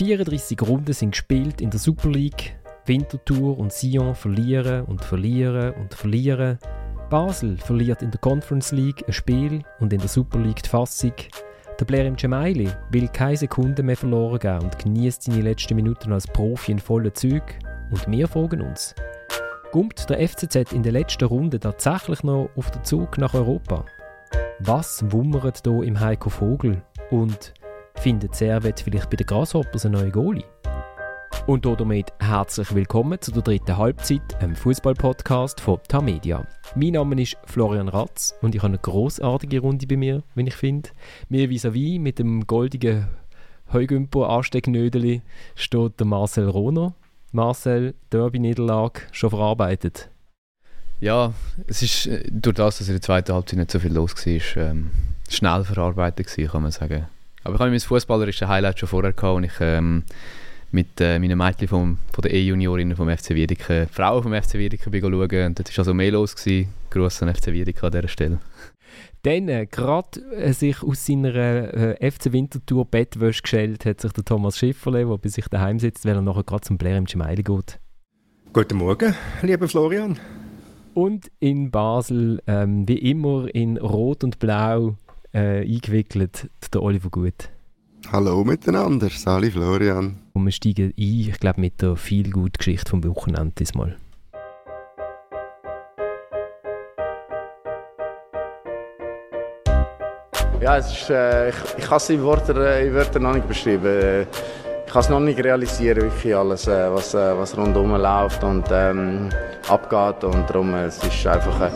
34 Runden sind gespielt in der Super League. Winterthur und Sion verlieren und verlieren und verlieren. Basel verliert in der Conference League ein Spiel und in der Super League die Fassung. Der Blair im Gemaili will keine Sekunde mehr verloren gehen und genießt seine letzten Minuten als Profi in vollen Züg. Und wir fragen uns, kommt der FCZ in der letzten Runde tatsächlich noch auf den Zug nach Europa? Was wummert hier im Heiko Vogel? Und findet Servet vielleicht bei den Grasshoppers einen neuen Goalie? Und damit herzlich willkommen zu der dritten Halbzeit, einem Fußball-Podcast von Tamedia. Mein Name ist Florian Ratz und ich habe eine großartige Runde bei mir, wenn ich finde. Mir vis-à-vis mit dem goldigen Heugümper Anstecknödeli steht der Marcel Rohner. Marcel, Derby-Niederlage schon verarbeitet? Ja, es ist äh, durch das, dass in der zweiten Halbzeit nicht so viel los war, ähm, schnell verarbeitet gewesen, kann man sagen. Aber ich habe mein fußballerisches Highlight schon vorher gehabt, und ich ähm, mit äh, meinen Mädchen vom, von der E-Juniorinnen vom FC Wiedeke, Frauen vom FC Wiedeke schauen und dort war also mehr los. Gewesen. Gruß an FC Wiedeke an dieser Stelle. Dann, äh, gerade äh, sich aus seiner äh, FC Wintertour Bettwäsche gestellt hat sich der Thomas Schifferle, der bei sich daheim sitzt, weil er nachher gerade zum Blair im Gemeinde geht. Guten Morgen, lieber Florian. Und in Basel, ähm, wie immer in Rot und Blau äh, eingewickelt, der Oliver Gut. Hallo miteinander, Sali Florian. Und wir steigen ein, ich glaube, mit der viel guten Geschichte vom Wochenende diesmal. Ja, es ist, äh, ich, ich kann es in Worten, äh, in Wörtern noch nicht beschreiben. Äh, ich kann es noch nicht realisieren, wirklich alles, äh, was, äh, was rundherum läuft und ähm, abgeht. Und darum, es ist einfach, äh,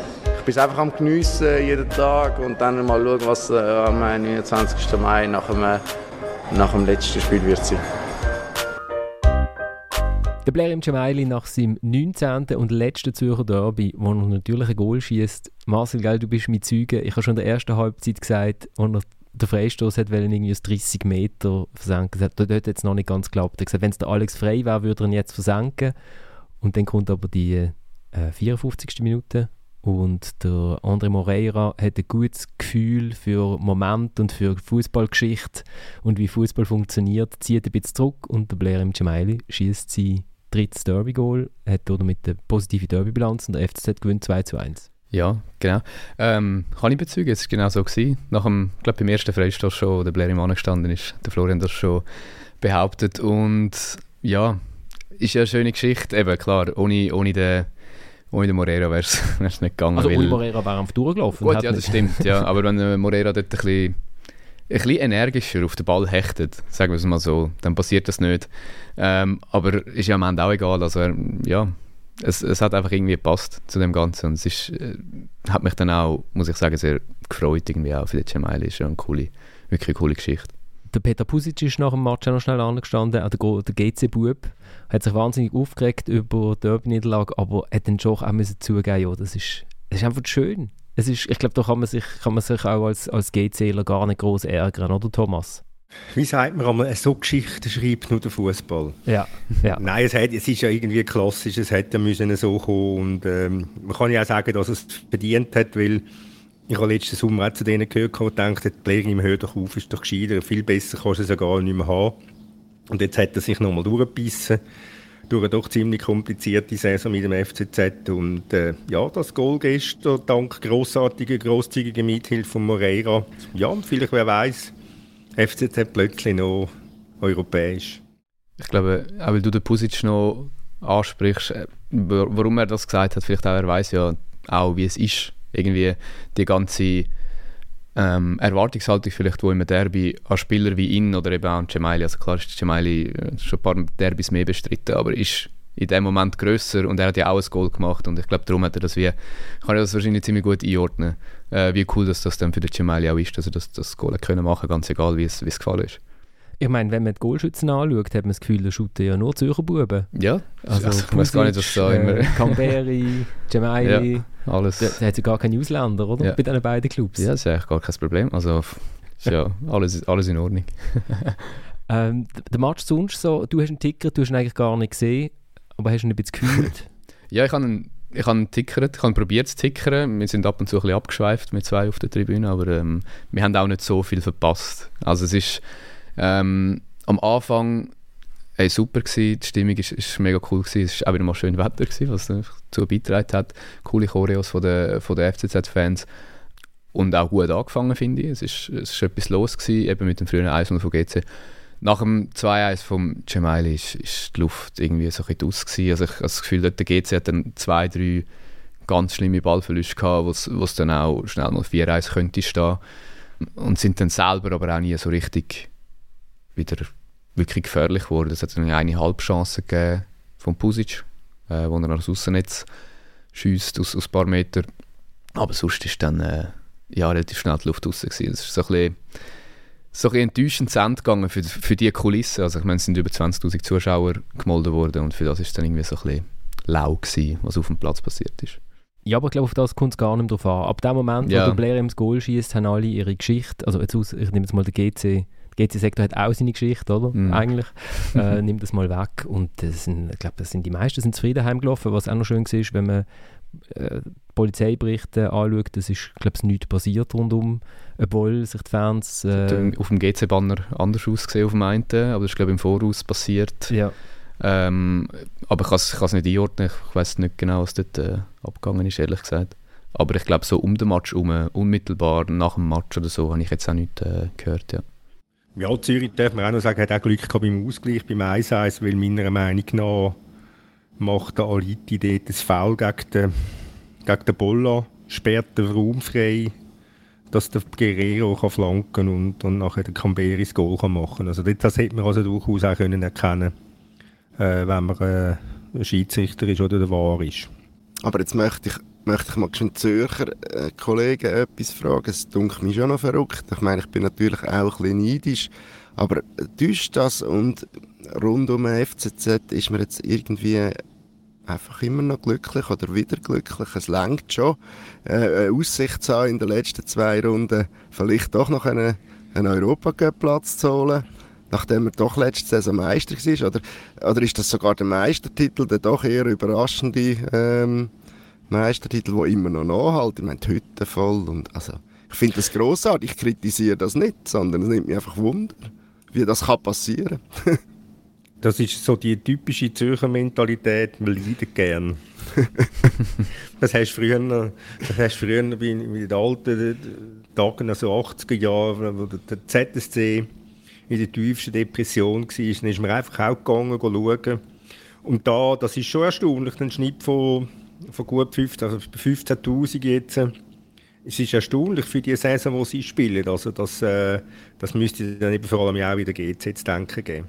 bin es einfach am Geniessen jeden Tag und dann mal schauen, was äh, am 29. Mai nach dem, nach dem letzten Spiel wird sein. Der Blair im Gemaili nach seinem 19. und letzten Zürcher Derby, wo er natürlich ein Goal schießt. Marcel, gell, du bist mit Zeugen. Ich habe schon in der ersten Halbzeit gesagt, als er den Freistoß hat, weil irgendwie 30 Meter versenken. Hat dort jetzt noch nicht ganz geklappt. Er hat gesagt, wenn es der Alex frei wäre, würde er ihn jetzt versenken. Und dann kommt aber die äh, 54. Minute und der André Moreira hat ein gutes Gefühl für Moment und für Fußballgeschichte und wie Fußball funktioniert, zieht ein bisschen zurück und der Blair im Gemaili schießt sie drittes Derby-Goal, hat damit eine positive Derby-Bilanz und der FCZ gewinnt 2 zu 1. Ja, genau. Ähm, kann ich bezeugen, es war genau so. Gewesen. Nach dem, glaube, beim ersten Freistoß schon, der Blair im gestanden ist, der Florian das schon behauptet. Und ja, ist ja eine schöne Geschichte. Eben, klar, ohne, ohne den ohne Morera wäre es nicht gegangen. Also ohne Morera wäre einfach durchgelaufen. Gut, ja, das stimmt. Ja. Aber wenn Morera dort ein bisschen ein bisschen energischer auf den Ball hechtet, sagen wir es mal so, dann passiert das nicht. Ähm, aber ist ja am Ende auch egal. Also, ja, es, es hat einfach irgendwie gepasst zu dem Ganzen. Und es ist, äh, hat mich dann auch, muss ich sagen, sehr gefreut irgendwie auch für den Cemaili. Ist ja eine coole, wirklich eine coole Geschichte. Der Peter Pusic ist nach dem Match auch noch schnell angestanden, auch der, der GC-Bub. Hat sich wahnsinnig aufgeregt über die Derby-Niederlage, aber hat dann schon auch müssen zugeben, ja, das ist, das ist einfach schön es ist, ich glaube, da kann man sich, kann man sich auch als, als GCler gar nicht groß ärgern, oder Thomas? Wie sagt man einmal, so Geschichte schreibt nur der Fußball. Ja, ja. Nein, es, hat, es ist ja irgendwie klassisch, es hätte müssen so kommen und ähm, man kann ja auch sagen, dass es verdient hat, weil ich habe letzten Sommer auch zu denen gehört und gedacht, Pläger im Hör doch auf, ist doch gescheiter, viel besser kannst du es ja gar nicht mehr haben. Und jetzt hat er sich nochmal durchgebissen durch eine doch ziemlich komplizierte Saison mit dem FCZ. Und äh, ja, das Goal gestern, dank grossartiger, grosszügiger Mithilfe von Moreira. Ja, und vielleicht, wer weiß, FCZ plötzlich noch europäisch. Ich glaube, auch weil du den Pusic noch ansprichst, äh, warum er das gesagt hat, vielleicht auch, er weiß ja auch, wie es ist, irgendwie die ganze ähm, Erwartungshaltung vielleicht, wo im Derby an Spieler wie ihn oder eben auch an Cemaili, also klar ist Cemaili äh, schon ein paar Derbys mehr bestritten, aber ist in dem Moment grösser und er hat ja auch ein Goal gemacht und ich glaube, darum hat er das wie, kann er das wahrscheinlich ziemlich gut einordnen, äh, wie cool dass das dann für den Cemaili auch ist, dass er das, das Goal können machen ganz egal, wie es gefallen ist. Ich meine, wenn man die Goalschützen anschaut, hat man das Gefühl, da shooten ja nur Zürcher Buben. Ja, also, also ich weiß gar nicht, was da äh, immer... Camberi, Gemaili, ja, alles. Da, da hat es ja gar keine Ausländer, oder? Ja. Bei diesen beiden Clubs. Ja, das ist eigentlich gar kein Problem. Also, ist ja alles, alles in Ordnung. ähm, der Match sonst so, du hast einen Ticker, du hast ihn eigentlich gar nicht gesehen, aber hast ihn ein bisschen gefühlt? ja, ich habe einen ich habe tickert, ich habe probiert zu tickern. Wir sind ab und zu ein bisschen abgeschweift mit zwei auf der Tribüne, aber ähm, wir haben auch nicht so viel verpasst. Also es ist ähm, am Anfang Hey, super gewesen, die Stimmung ist mega cool gewesen. Es war auch wieder mal schön Wetter gewesen, was dazu beigetragen hat. Coole Choreos von den, von den FCZ-Fans. Und auch gut angefangen, finde ich. Es ist, es ist etwas los gewesen, eben mit dem frühen 1 von GC. Nach dem 2-1 von ist, ist die Luft irgendwie so ein bisschen aus. Also ich habe das Gefühl, der GC hat dann zwei, drei ganz schlimme Ballverluste gehabt, wo es dann auch schnell mal 4-1 könnte stehen. Und sind dann selber aber auch nie so richtig wieder wirklich gefährlich geworden. Es hat eine Halbchance gegeben von Pusic, äh, wo er nach Aussennetz schießt aus, aus ein paar Metern. Aber sonst ist dann äh, ja, relativ schnell die Luft raus. Gewesen. Das ist so ein bisschen, so ein bisschen enttäuschend zu Ende gegangen für, für die Kulisse. Also ich meine, es sind über 20'000 Zuschauer gemolden worden und für das ist dann irgendwie so ein bisschen lau gewesen, was auf dem Platz passiert ist. Ja, aber ich glaube, auf das kommt es gar nicht darauf an. Ab dem Moment, ja. wo der Blair ins Goal schießt, haben alle ihre Geschichte. Also jetzt aus, ich nehme jetzt mal den GC. GC-Sektor hat auch seine Geschichte, oder? Mm. Eigentlich. äh, nimmt das mal weg. Und das sind, ich glaube, das sind die meisten sind zufrieden heimgelaufen. Was auch noch schön war, wenn man äh, Polizeiberichte anschaut, das ist, glaube ich, nichts passiert rundum, obwohl sich die Fans... Äh, auf dem GC-Banner anders ausgesehen auf dem einen, aber das ist, glaube ich, im Voraus passiert. Ja. Ähm, aber ich kann es nicht einordnen, ich weiß nicht genau, was dort äh, abgegangen ist, ehrlich gesagt. Aber ich glaube, so um den Match herum, unmittelbar nach dem Match oder so, habe ich jetzt auch nichts äh, gehört, ja. Ja, Zürich darf man auch noch sagen, hat auch Glück gehabt beim Ausgleich, beim 1-1, weil meiner Meinung nach macht der Aliti dort das Foul gegen den, gegen den Bolla, sperrt den Raum frei, dass der Guerrero kann flanken und, und nachher der Camberi das Goal kann machen Also das hätte man also durchaus auch können erkennen äh, wenn man äh, ein Schiedsrichter ist oder der Wahr ist. Aber jetzt möchte ich, möchte ich mal schon Zürcher äh, Kollegen etwas fragen. Es dunkelt mich schon noch verrückt. Ich meine, ich bin natürlich auch ein bisschen neidisch. Aber täuscht das und rund um den FCZ ist man jetzt irgendwie einfach immer noch glücklich oder wieder glücklich. Es längt schon, äh, eine Aussicht zu haben, in den letzten zwei Runden vielleicht doch noch einen, einen Europacup-Platz zu holen, nachdem er doch letzte Saison Meister war. Oder, oder ist das sogar der Meistertitel, der doch eher überraschende ähm, Meistertitel, der immer noch nachhält? Ich meine, die Hütte voll und also... Ich finde das grossartig, ich kritisiere das nicht, sondern es nimmt mich einfach Wunder wie das kann passieren Das ist so die typische Zürcher Mentalität, wir leiden gern. das hast du früher, das hast früher in den alten Tagen, also 80er Jahren, wo der ZSC in der tiefsten Depression war, dann ist man einfach auch gegangen, schauen. Und da, das ist schon erstaunlich, ein Schnitt von, von gut 15, also 15'000 jetzt es ist erstaunlich für die Saison, die sie spielen. Also das, äh, das müsste dann eben vor allem auch wieder GZ zu denken geben.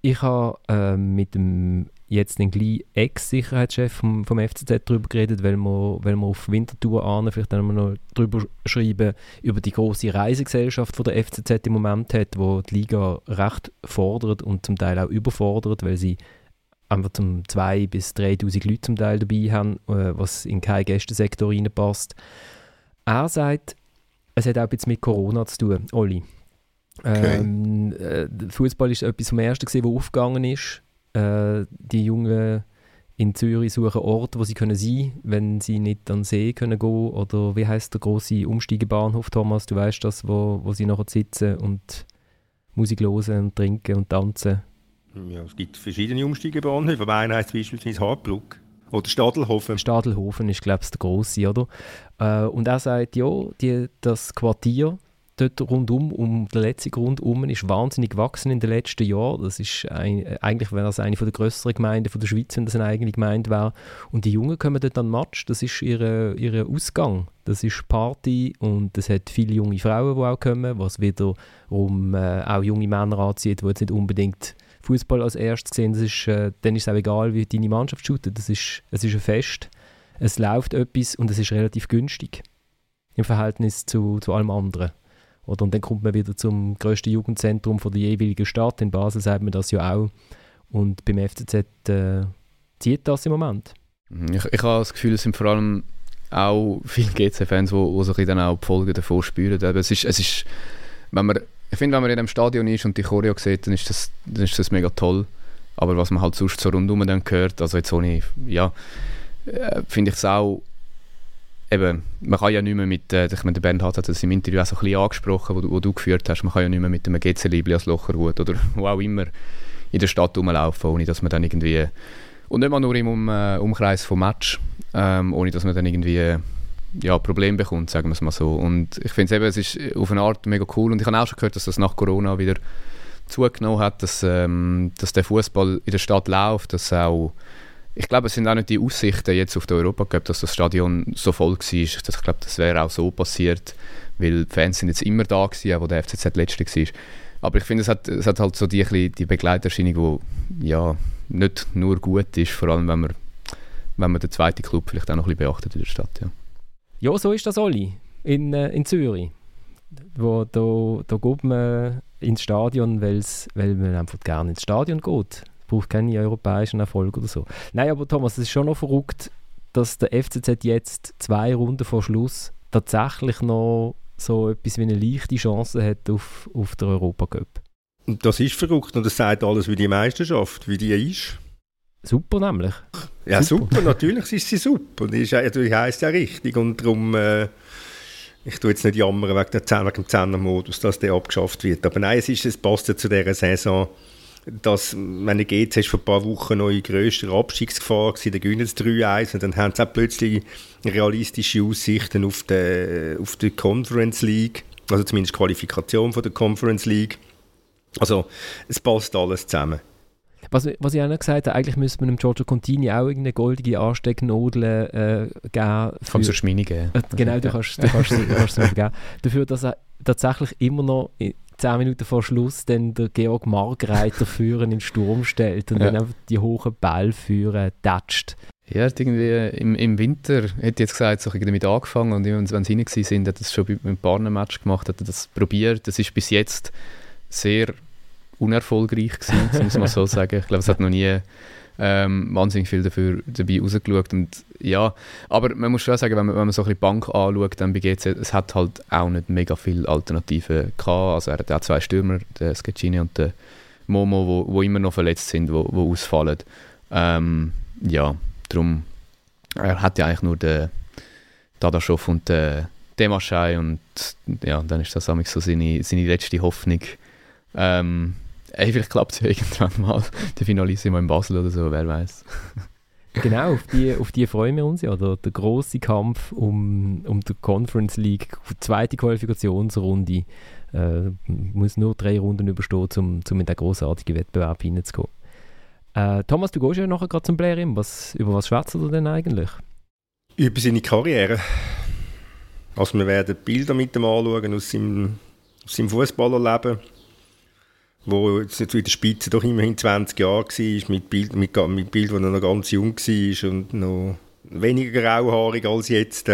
Ich habe äh, mit dem jetzt den Ex-Sicherheitschef vom, vom FCZ darüber geredet, weil wir, weil wir auf Wintertour ahnen, vielleicht dann noch darüber schreiben, über die große Reisegesellschaft, die der FCZ im Moment hat, wo die Liga recht fordert und zum Teil auch überfordert, weil sie einfach zum 2.000 bis 3'000 Leute zum Teil dabei haben, äh, was in keinen Gästensektor reinpasst. Er sagt, es hat auch bisschen mit Corona zu tun, Olli. Okay. Ähm, äh, Fußball ist etwas vom Ersten, gewesen, was aufgegangen ist. Äh, die Jungen in Zürich suchen Orte, wo sie können sein können, wenn sie nicht an den See können gehen Oder wie heißt der große Umsteigebahnhof, Thomas? Du weißt das, wo, wo sie nachher sitzen und Musik hören und trinken und tanzen. Ja, es gibt verschiedene Umsteigebahnhöfe. Aber einer heißt beispielsweise Hartbruck. Oder Stadelhofen. Stadelhofen ist, glaube ich, der grosse, oder? Äh, und er sagt, ja, die, das Quartier dort rundum, um den letzten Grund herum, ist wahnsinnig gewachsen in den letzten Jahren. Das ist ein, eigentlich wäre das eine der grösseren Gemeinden von der Schweiz, wenn das eine eigene Gemeinde wäre. Und die Jungen kommen dort an den Match, das ist ihr, ihr Ausgang. Das ist Party und es hat viele junge Frauen, die auch kommen, was wiederum äh, auch junge Männer anzieht, die jetzt nicht unbedingt Fußball als erstes sehen, das ist, äh, dann ist es auch egal, wie deine Mannschaft shootet. Das ist, es ist ein Fest, es läuft etwas und es ist relativ günstig im Verhältnis zu, zu allem anderen. Oder, und dann kommt man wieder zum grössten Jugendzentrum von der jeweiligen Stadt. In Basel sagt man das ja auch. Und beim FCZ äh, zieht das im Moment. Mhm, ich, ich habe das Gefühl, es sind vor allem auch viele GC-Fans, die, die sich dann auch die Folgen davon spüren. Aber es ist, es ist wenn man ich finde, wenn man in einem Stadion ist und die Choreo sieht, dann ist das, dann ist das mega toll. Aber was man halt sonst so rundum dann hört, also jetzt ohne, ja, äh, finde ich es auch, eben, man kann ja nicht mehr mit, äh, ich meine, der Bernd hat das im Interview auch so ein bisschen angesprochen, wo, wo du geführt hast, man kann ja nicht mehr mit einem GC-Liebli als Locherhut oder wo auch immer in der Stadt rumlaufen, ohne dass man dann irgendwie und nicht mal nur im um, äh, Umkreis vom Match, ähm, ohne dass man dann irgendwie ja, Probleme bekommt, sagen wir es mal so. Und ich finde es eben, es ist auf eine Art mega cool und ich habe auch schon gehört, dass das nach Corona wieder zugenommen hat, dass, ähm, dass der Fußball in der Stadt läuft, dass auch ich glaube, es sind auch nicht die Aussichten jetzt auf den Europacup, dass das Stadion so voll war. Ich glaube, das wäre auch so passiert, weil die Fans sind jetzt immer da gewesen, wo der FCZ letzte war. Aber ich finde, es hat, es hat halt so die, die Begleiterscheinung, die ja, nicht nur gut ist, vor allem wenn man, wenn man den zweiten Club vielleicht auch noch ein bisschen beachtet in der Stadt. Ja, ja so ist das, Olli, in, äh, in Zürich. Wo, da, da geht man ins Stadion, weil man einfach gerne ins Stadion geht braucht keinen europäischen Erfolg oder so. Nein, aber Thomas, es ist schon noch verrückt, dass der FCZ jetzt zwei Runden vor Schluss tatsächlich noch so etwas wie eine leichte Chance hat auf, auf den Europacup. Das ist verrückt und das sagt alles, wie die Meisterschaft, wie die ist. Super nämlich. Ja, super, super natürlich ist sie super. Die ist, natürlich heisst ja richtig und darum... Äh, ich tue jetzt nicht jammern wegen, der, wegen dem Zehnermodus, dass der abgeschafft wird. Aber nein, es, ist, es passt ja zu dieser Saison dass, wenn du GC ist vor ein paar Wochen noch in grösster Abstiegsgefahr gewesen, dann gewinnen sie 3-1 und dann haben sie auch plötzlich realistische Aussichten auf die, auf die Conference League, also zumindest Qualifikation von der Conference League. Also es passt alles zusammen. Was, was ich auch noch gesagt habe, eigentlich müsste man dem Giorgio Contini auch irgendeine goldige Anstecknadel äh, geben. Für, kannst du Schmini geben. Äh, genau, du kannst, du kannst, du kannst es geben. Dafür, dass er tatsächlich immer noch zehn Minuten vor Schluss dann der Georg Margreiter führen in den Sturm stellt und ja. dann einfach die hohen Ball führen, tätscht. Ja, irgendwie im, im Winter, hätte jetzt gesagt, so damit angefangen und wenn sie rein sind, hat er das schon mit einem Partnermatch gemacht, hat er das probiert. Das ist bis jetzt sehr unerfolgreich gewesen, muss man so sagen. Ich glaube, es hat noch nie ähm, wahnsinnig viel dafür dabei rausgeschaut. Und, ja, aber man muss schon sagen, wenn man, wenn man so ein bisschen die Bank anschaut, dann bei GC, es hat halt auch nicht mega viele Alternativen gehabt. Also er hat auch zwei Stürmer, der Sketchini und der Momo, wo, wo immer noch verletzt sind, wo, wo ausfallen. Ähm, ja, darum, er hat ja eigentlich nur den Dadaschow und den Demaschei und ja, dann ist das so seine, seine letzte Hoffnung. Ähm, Ey, vielleicht klappt es ja irgendwann mal, der Finalissimo in Basel oder so, wer weiß. genau, auf die, auf die freuen wir uns ja. Der, der große Kampf um, um die Conference League, die zweite Qualifikationsrunde. Äh, muss nur drei Runden überstehen, um, um in den großartigen Wettbewerb hineinzukommen. Äh, Thomas, du gehst ja nachher gerade zum Blairim. Was, über was schwätzt du denn eigentlich? Über seine Karriere. Also wir werden Bilder mit ihm anschauen aus seinem, aus seinem Fußballerleben wo jetzt in der Spitze doch immerhin 20 Jahre war, mit Bild, mit, mit Bild, wo er noch ganz jung war und noch weniger grauhaarig als jetzt.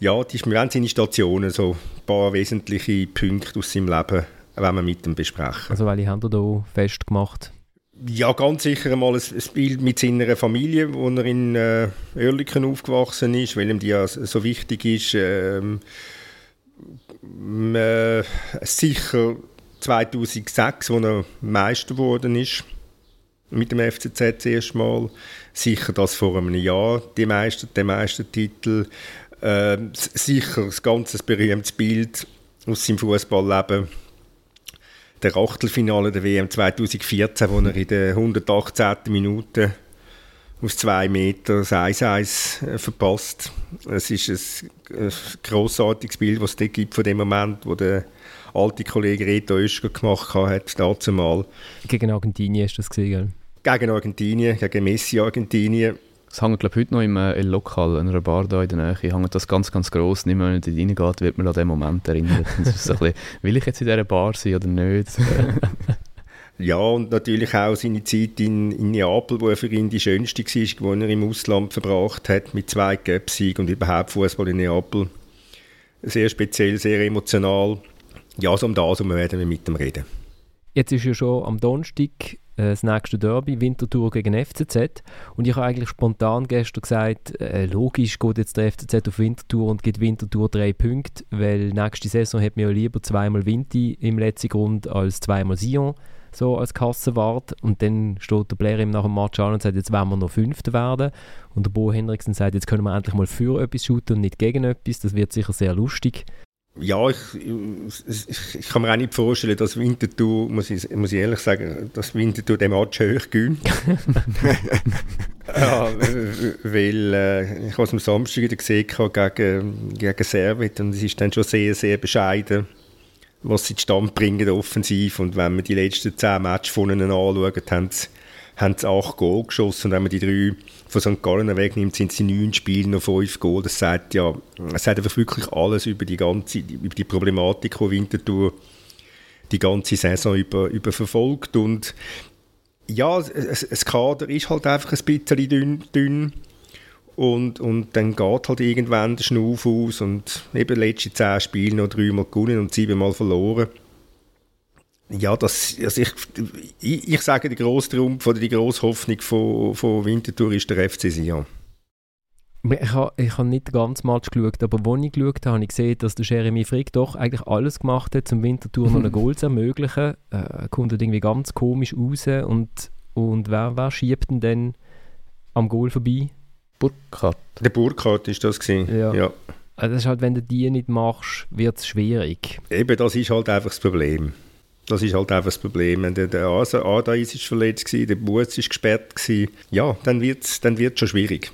Ja, die, wir haben seine Stationen, so ein paar wesentliche Punkte aus seinem Leben, wenn wir mit ihm besprechen. Also welche haben da festgemacht? Ja, ganz sicher einmal ein, ein Bild mit seiner Familie, wo er in äh, Oerlikon aufgewachsen ist, weil ihm die ja so wichtig ist. Ähm, äh, sicher 2006, wo er Meister geworden ist, mit dem FCZ das erste Mal. Sicher das vor einem Jahr, die Meister, der Meistertitel. Äh, sicher das ganze berühmte Bild aus seinem Fußballleben. Der Achtelfinale der WM 2014, wo er in der 118. Minute aus zwei Metern das 1-1 äh, verpasst. Es ist ein, ein grossartiges Bild, was es dort gibt von dem Moment, wo der alte Kollege Reto Oeschger gemacht hat, dazu mal. Gegen Argentinien ist das gesehen, Gegen Argentinien, gegen Messi Argentinien. Es hängt, glaube ich, heute noch im äh, Lokal, in einer Bar da in der Nähe, hängt das ganz, ganz gross. Nicht mehr, wenn man reingeht, wird man an den Moment erinnert. Das so bisschen, will ich jetzt in dieser Bar sein oder nicht? Ja, und natürlich auch seine Zeit in, in Neapel, wo er für ihn die schönste war, wo er im Ausland verbracht hat, mit zwei Göpsiegen und überhaupt Fußball in Neapel. Sehr speziell, sehr emotional ja, so um das um werden wir mit dem reden. Jetzt ist ja schon am Donnerstag äh, das nächste Derby, Winterthur gegen FCZ. Und ich habe eigentlich spontan gestern gesagt, äh, logisch geht jetzt der FCZ auf Winterthur und gibt Winterthur drei Punkte, weil nächste Saison hat mir ja lieber zweimal Vinti im letzten Grund als zweimal Sion so als Kassenwart. Und dann steht der Blair ihm nach dem Match an und sagt, jetzt wollen wir noch Fünfter werden. Und der Bo Henriksen sagt, jetzt können wir endlich mal für etwas shooten und nicht gegen etwas. Das wird sicher sehr lustig. Ja, ich, ich, ich, kann mir auch nicht vorstellen, dass Winterthur, muss ich, muss ich ehrlich sagen, dass Winterthur den Match hoch gönnt. ja, weil äh, ich habe es am Samstag wieder gesehen gegen, gegen Servet und es ist dann schon sehr, sehr bescheiden, was sie Stand bringen offensiv und wenn man die letzten zehn Matches von ihnen anschaut, haben sie, haben sie acht Goal geschossen und wenn man die drei von St. Gallen wegnimmt, sind sie neun Spiele noch fünf Goal. Das sagt ja, es sagt einfach wirklich alles über die ganze, über die Problematik, die Winterthur die ganze Saison über, über verfolgt. Und ja, das Kader ist halt einfach ein bisschen dünn, dünn. Und, und dann geht halt irgendwann der Schnuff aus und eben letzte zehn Spiele noch dreimal gewonnen und siebenmal verloren. Ja, das, also ich, ich, ich sage, der grosse Trumpf oder die grosse Hoffnung von, von Winterthur ist der FC Sion. Ich habe ich nicht ganzen Match geschaut, aber als ich geschaut habe, habe ich gesehen, dass der Jeremy Frick doch eigentlich alles gemacht hat, um Winterthur noch einen Goal zu ermöglichen. Äh, kommt irgendwie ganz komisch raus und, und wer, wer schiebt denn dann am Goal vorbei? Burkhardt. Der Burkhardt ist das gewesen. Ja. ja. Also das ist halt, wenn du die nicht machst, wird es schwierig. Eben, das ist halt einfach das Problem. Das ist halt einfach das Problem. Der, der Ada ist verletzt, gewesen, der Bus ist gesperrt. Gewesen. Ja, dann wird es dann wird's schon schwierig.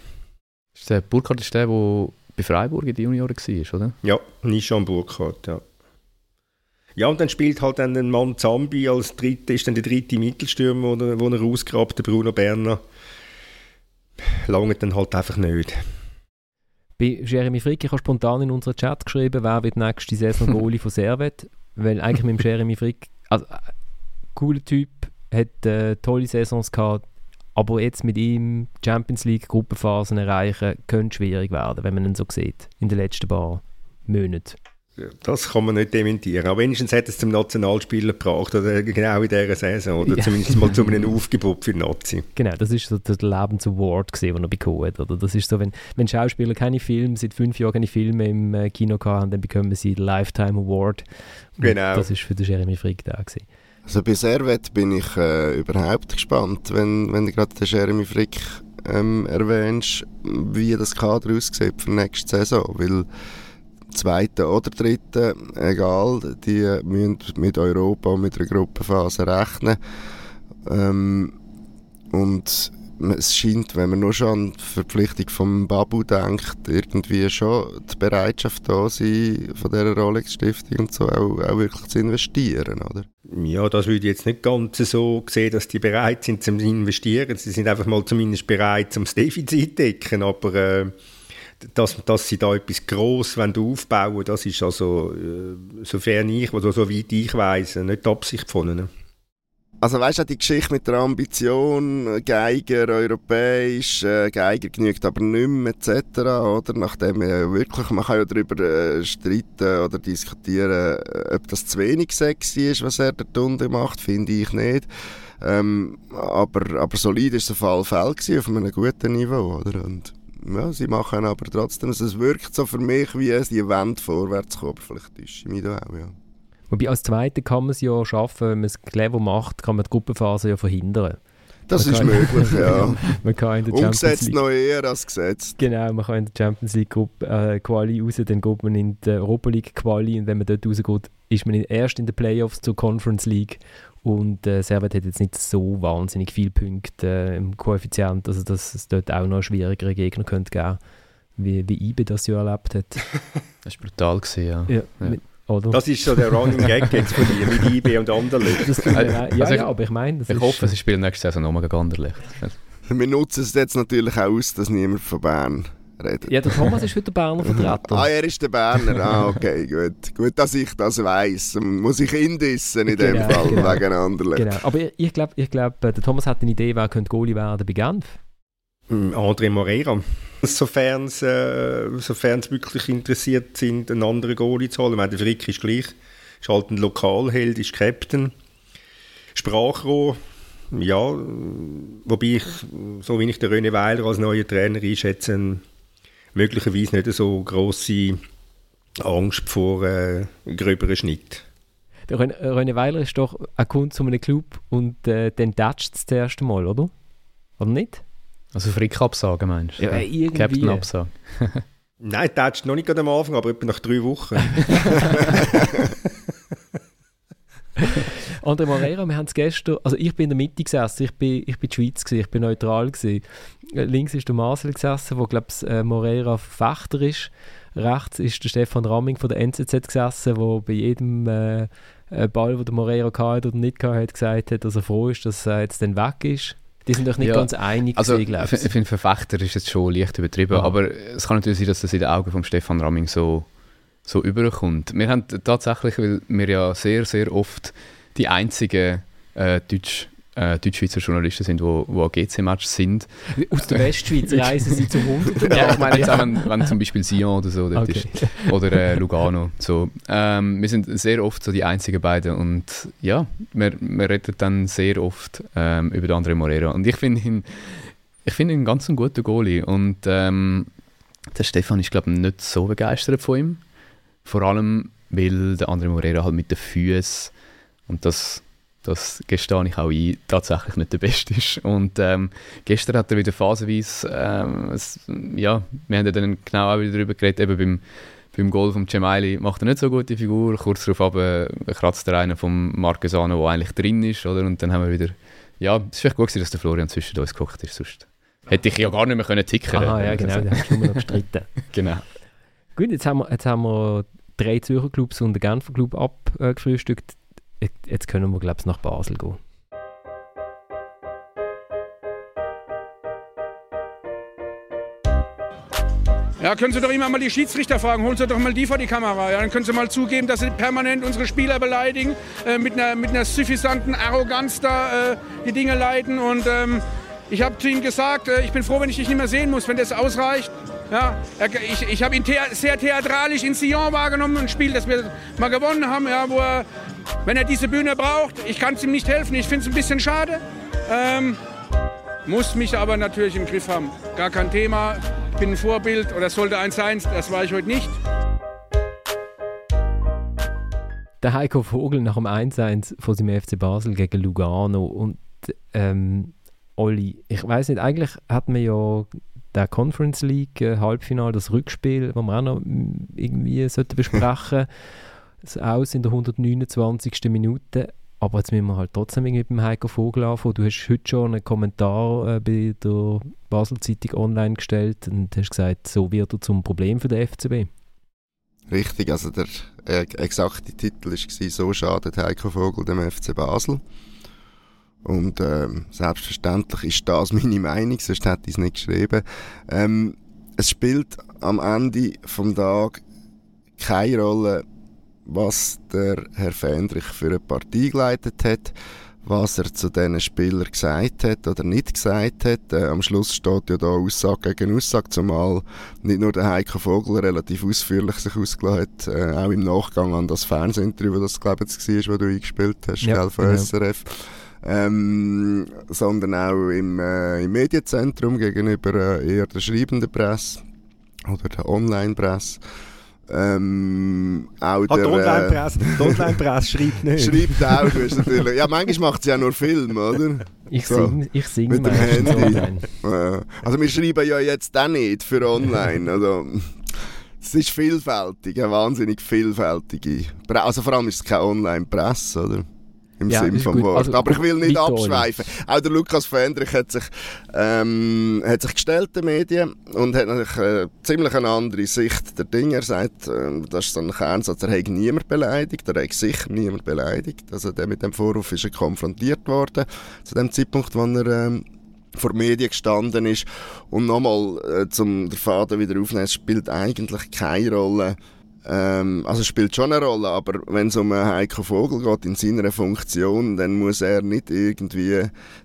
Ist der Burkhardt ist der, der bei Freiburg in den Junioren war, oder? Ja, Nishan Burkhardt, ja. Ja, und dann spielt halt dann ein Mann Zambi als dritter, ist dann der dritte Mittelstürmer, wo er, wo er rausgrabt, der Bruno Berner. Lange dann halt einfach nicht. Bei Jeremy Frick, ich habe spontan in unseren Chat geschrieben, wer wird nächste Saison Goalie von Servet, weil eigentlich mit dem Jeremy Frick also, äh, cooler Typ, hat äh, tolle Saisons gehabt, aber jetzt mit ihm Champions League Gruppenphasen erreichen, könnte schwierig werden, wenn man ihn so sieht, in den letzten paar Monaten. Das kann man nicht dementieren. Aber wenigstens hat es zum Nationalspieler gebracht, oder genau in dieser Saison, oder ja. zumindest mal zu einem Aufgebot für die Nazi. Genau, das ist so der Lebensaward, den er bekommen hat. Oder? Das ist so, wenn, wenn Schauspieler keine Filme, seit fünf Jahren keine Filme im äh, Kino haben, dann bekommen sie den Lifetime Award. Und genau. Das ist für den Jeremy Frick da gewesen. Also bei Servet bin ich äh, überhaupt gespannt, wenn, wenn du gerade den Jeremy Frick ähm, erwähnst, wie das Kader aussieht für nächste Saison, weil zweiten oder dritten, egal, die müssen mit Europa und mit einer Gruppenphase rechnen. Ähm, und es scheint, wenn man nur schon an die Verpflichtung vom Babu denkt, irgendwie schon die Bereitschaft da sein, von dieser Rolex-Stiftung und so auch, auch, wirklich zu investieren, oder? Ja, das würde ich jetzt nicht ganz so sehen, dass die bereit sind zu investieren. Sie sind einfach mal zumindest bereit, um das Defizit zu decken, aber äh, dass, dass sie da etwas gross aufbauen wollen, das ist also, äh, sofern ich, oder so weit ich weiß, nicht die Absicht von ihnen. Also weißt du, die Geschichte mit der Ambition, Geiger europäisch, äh, Geiger genügt aber nicht mehr, etc., oder? Nachdem äh, wirklich, man kann ja darüber äh, streiten oder diskutieren, ob das zu wenig sexy ist, was er der Tunde macht, finde ich nicht. Ähm, aber, aber solid ist es auf alle Fälle auf einem guten Niveau, oder? Und ja, sie machen aber trotzdem, also es wirkt so für mich wie es die Wand vorwärts kommt, vielleicht ist mich da auch, ja. Wobei als Zweite kann man es ja schaffen, wenn man es clever macht, kann man die Gruppenphase ja verhindern. Das man ist möglich, ja. man kann in der Umgesetzt League, noch eher als gesetzt. Genau, man kann in der Champions League Gruppe, äh, Quali raus, dann geht man in die Europa League Quali und wenn man dort rausgeht, ist man erst in den Playoffs zur Conference League und äh, Servet hat jetzt nicht so wahnsinnig viele Punkte äh, im Koeffizient, also dass es dort auch noch schwierigere Gegner könnte geben wie, wie IBE das ja erlebt hat. das war brutal, gewesen, ja. ja, ja. Mit, oder? Das ist so der Running Gag jetzt von dir mit IB und Anderlecht. Das, ja, also, ja, ja, aber ich meine... Ich hoffe, sie spielen nächste Saison nochmal gegen Anderlecht. Wir nutzen es jetzt natürlich auch aus, dass niemand von Bern redet. Ja, der Thomas ist heute Berner Vertreter. ah, er ist der Berner. Ah, okay, gut. Gut, dass ich das weiss. Muss ich ihn dissen in dem genau, Fall, genau. wegen Anderlecht. Genau, aber ich, ich glaube, ich glaub, der Thomas hat eine Idee, wer könnte Goalie werden bei Genf. Hm, André Moreira. Sofern sie äh, wirklich interessiert sind, einen anderen Goalie zu holen. Ich meine, der Frick ist gleich. Ist halt ein Lokalheld, ist Captain. Sprachrohr, ja, wobei ich, so wie ich den René Weiler als neuer Trainer einschätze, möglicherweise nicht so große Angst vor äh, gröberen Schnitt. Der René Weiler ist doch ein Kunde zu einem Club und äh, dann toucht es das erste Mal, oder? Oder nicht? Also Frick absagen meinst du? Ja, irgendwie. Captain absagen. Nein, tätst noch nicht am Anfang, aber etwa nach drei Wochen. André Moreira, wir haben es gestern, also ich bin in der Mitte gesessen, ich bin, ich bin die Schweiz gewesen, ich bin neutral gewesen. Äh, links ist der Marcel gesessen, wo glaube ich äh, Moreira Fechter ist. Rechts ist der Stefan Ramming von der NZZ gesessen, wo bei jedem äh, äh Ball, den der Moreira hatte oder nicht hatte, gesagt hat, dass er froh ist, dass er jetzt dann weg ist. Die sind doch nicht ja, ganz einig also, gewesen, ich. Ich finde, Verfechter ist jetzt schon leicht übertrieben, ja. aber es kann natürlich sein, dass das in den Augen von Stefan Ramming so, so überkommt. Wir haben tatsächlich, weil wir ja sehr, sehr oft die einzigen äh, Deutsch äh, Deutschschweizer Journalisten sind, die wo, GC-Matches sind. Aus der Westschweiz reisen sie zu 100 Ja, ich meine jetzt auch, wenn, wenn zum Beispiel Sion oder so dort okay. ist. Oder äh, Lugano. So. Ähm, wir sind sehr oft so die einzigen beiden und ja, wir, wir reden dann sehr oft ähm, über den André Morera. Und ich finde ihn, ich finde ihn ganz ein guter Goalie und ähm, der Stefan ist glaube ich nicht so begeistert von ihm. Vor allem, weil der André Morera halt mit den Füßen und das das gestehe ich auch ein, tatsächlich nicht der Beste ist. Und ähm, gestern hat er wieder phasenweise, ähm, es, ja, wir haben ja dann genau auch wieder darüber geredet, eben beim, beim Goal von Cemaili macht er nicht so gute Figur, kurz darauf aber kratzt er einen vom Marquesano, der eigentlich drin ist, oder? Und dann haben wir wieder, ja, es ist vielleicht gut gewesen, dass der Florian zwischen uns gekocht ist, sonst hätte ich ja gar nicht mehr können ticken Ah ja, genau, da hast du noch gestritten. genau. Gut, jetzt haben wir, jetzt haben wir drei Zürcher Clubs und den Genfer Club abgefrühstückt jetzt können wir, glaube ich, nach Basel gehen. Ja, können Sie doch immer mal die Schiedsrichter fragen. Holen Sie doch mal die vor die Kamera. Ja, dann können Sie mal zugeben, dass Sie permanent unsere Spieler beleidigen, äh, mit, einer, mit einer suffisanten Arroganz da äh, die Dinge leiten. Und ähm, ich habe zu Ihnen gesagt, äh, ich bin froh, wenn ich dich nicht mehr sehen muss, wenn das ausreicht. Ja, ich, ich habe ihn thea sehr theatralisch in Sion wahrgenommen, ein Spiel, das wir mal gewonnen haben, ja, wo er, wenn er diese Bühne braucht, ich kann es ihm nicht helfen, ich finde es ein bisschen schade. Ähm, muss mich aber natürlich im Griff haben. Gar kein Thema. Ich bin ein Vorbild oder sollte eins sein, das war ich heute nicht. Der Heiko Vogel nach dem 1-1 von seinem FC Basel gegen Lugano und ähm, Olli, ich weiß nicht, eigentlich hat man ja der Conference League äh, Halbfinale, das Rückspiel, das wir auch noch mm, irgendwie sollten besprechen das Aus in der 129. Minute. Aber jetzt müssen wir halt trotzdem mit dem Heiko Vogel anfangen. Du hast heute schon einen Kommentar äh, bei der Basel Zeitung online gestellt und hast gesagt, so wird er zum Problem für den FCB. Richtig, also der äh, exakte Titel war «So schadet Heiko Vogel dem FC Basel». Und ähm, selbstverständlich ist das meine Meinung, sonst hätte ich es nicht geschrieben. Ähm, es spielt am Ende vom Tag keine Rolle, was der Herr Fendrich für eine Partie geleitet hat, was er zu diesen Spielern gesagt hat oder nicht gesagt hat. Äh, am Schluss steht ja da Aussage gegen Aussage, zumal nicht nur der Heiko Vogel relativ ausführlich sich ausgelassen hat, äh, auch im Nachgang an das Fernsehinterview, das glaube ich war, das du eingespielt hast, ja, gell, von genau. SRF ähm, sondern auch im, äh, im Medienzentrum gegenüber äh, eher der schreibenden Presse oder der Online-Presse. Ähm, auch ah, der, die Online-Presse Online schreibt nicht. schreibt auch, du natürlich. Ja, manchmal macht sie ja nur Film, oder? Ich so, singe ich sing mit dem Handy. Also wir schreiben ja jetzt auch nicht für online. Also, es ist vielfältig, eine wahnsinnig vielfältige. Also vor allem ist es keine Online-Presse, oder? Im ja, Sinn vom Wort. Also, Aber ich will nicht abschweifen. Auch der Lukas Fendrich hat sich, ähm, hat sich gestellt den Medien und hat natürlich äh, ziemlich eine andere Sicht der Dinge. Er sagt, äh, das ist so ein Kernsatz, er hat niemand beleidigt, er hat sicher niemand beleidigt. Also der mit dem Vorwurf ist er konfrontiert worden, zu dem Zeitpunkt, wo er ähm, vor Medien gestanden ist. Und nochmal, äh, zum den Faden wieder aufnehmen, es spielt eigentlich keine Rolle, ähm, also spielt schon eine Rolle, aber wenn es um Heiko Vogel geht in seiner Funktion, dann muss er nicht irgendwie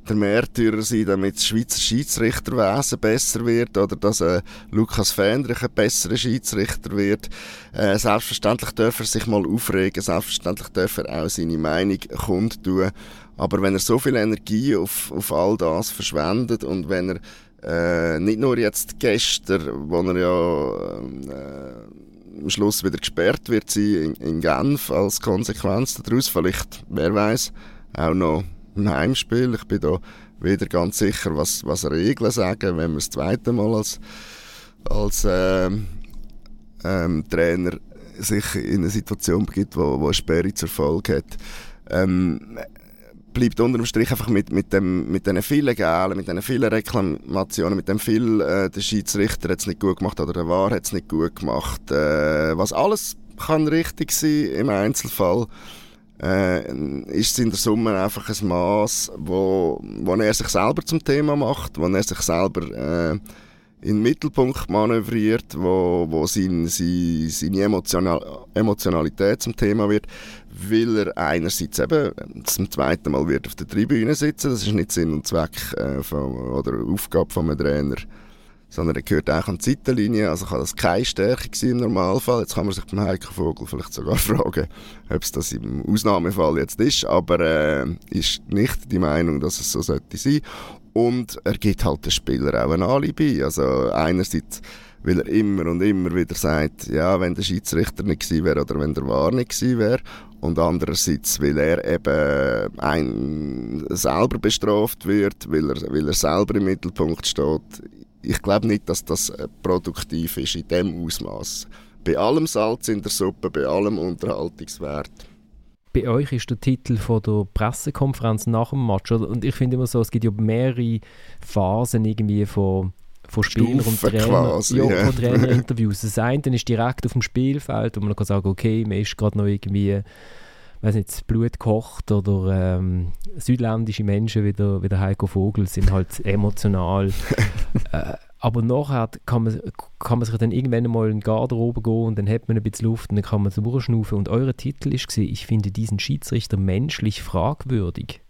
der Märtyrer sein, damit das Schweizer Schiedsrichterwesen besser wird oder dass äh, Lukas Fähnrich ein besserer Schiedsrichter wird. Äh, selbstverständlich darf er sich mal aufregen, selbstverständlich darf er auch seine Meinung kundtun, aber wenn er so viel Energie auf, auf all das verschwendet und wenn er äh, nicht nur jetzt gestern, wo er ja äh, am Schluss wieder gesperrt wird sie in, in Genf als Konsequenz daraus. Vielleicht, wer weiß, auch noch ein Heimspiel. Ich bin da wieder ganz sicher, was, was Regeln sagen, wenn wir das zweite Mal als, als, äh, ähm, Trainer sich in eine Situation begibt, wo, wo eine Sperre zur Folge hat. Ähm, bleibt unter dem Strich einfach mit, mit, dem, mit diesen vielen Gelen, mit diesen vielen Reklamationen, mit dem viel, äh, der Schiedsrichter hat es nicht gut gemacht oder der Wahr hat es nicht gut gemacht. Äh, was alles kann richtig sein im Einzelfall, äh, ist es in der Summe einfach ein Maß, wo, wo er sich selber zum Thema macht, wo er sich selber äh, in den Mittelpunkt manövriert, wo, wo sein, sein, seine Emotional, Emotionalität zum Thema wird, weil er einerseits eben zum zweiten Mal wird auf der Tribüne sitzen, das ist nicht Sinn und Zweck äh, von, oder Aufgabe von einem Trainer, sondern er gehört auch an die Seitenlinie, also kann das keine Stärke sein im Normalfall. Jetzt kann man sich beim Heiko Vogel vielleicht sogar fragen, ob es das im Ausnahmefall jetzt ist, aber äh, ist nicht die Meinung, dass es so sollte sein. Und er gibt halt den Spieler auch ein Alibi. Also einerseits, weil er immer und immer wieder sagt, ja, wenn der Schiedsrichter nicht gewesen wäre oder wenn der Wahr nicht gewesen wäre. Und andererseits, weil er eben ein, selber bestraft wird, weil er, weil er selber im Mittelpunkt steht. Ich glaube nicht, dass das produktiv ist in dem Ausmaß. Bei allem Salz in der Suppe, bei allem Unterhaltungswert bei euch ist der Titel von der Pressekonferenz nach dem Match. Und ich finde immer so, es gibt ja mehrere Phasen irgendwie von, von Spielern und Trainer, quasi, ja, ja. von Trainerinterviews. Das eine ist direkt auf dem Spielfeld, wo man kann sagen, okay, man ist gerade noch irgendwie weiß nicht, das Blut kocht oder ähm, südländische Menschen wie der, wie der Heiko Vogel sind halt emotional äh, aber nachher kann man, kann man sich dann irgendwann mal in den Garderobe gehen und dann hat man ein bisschen Luft und dann kann man so durchschnaufen. Und euer Titel ist ich finde diesen Schiedsrichter menschlich fragwürdig.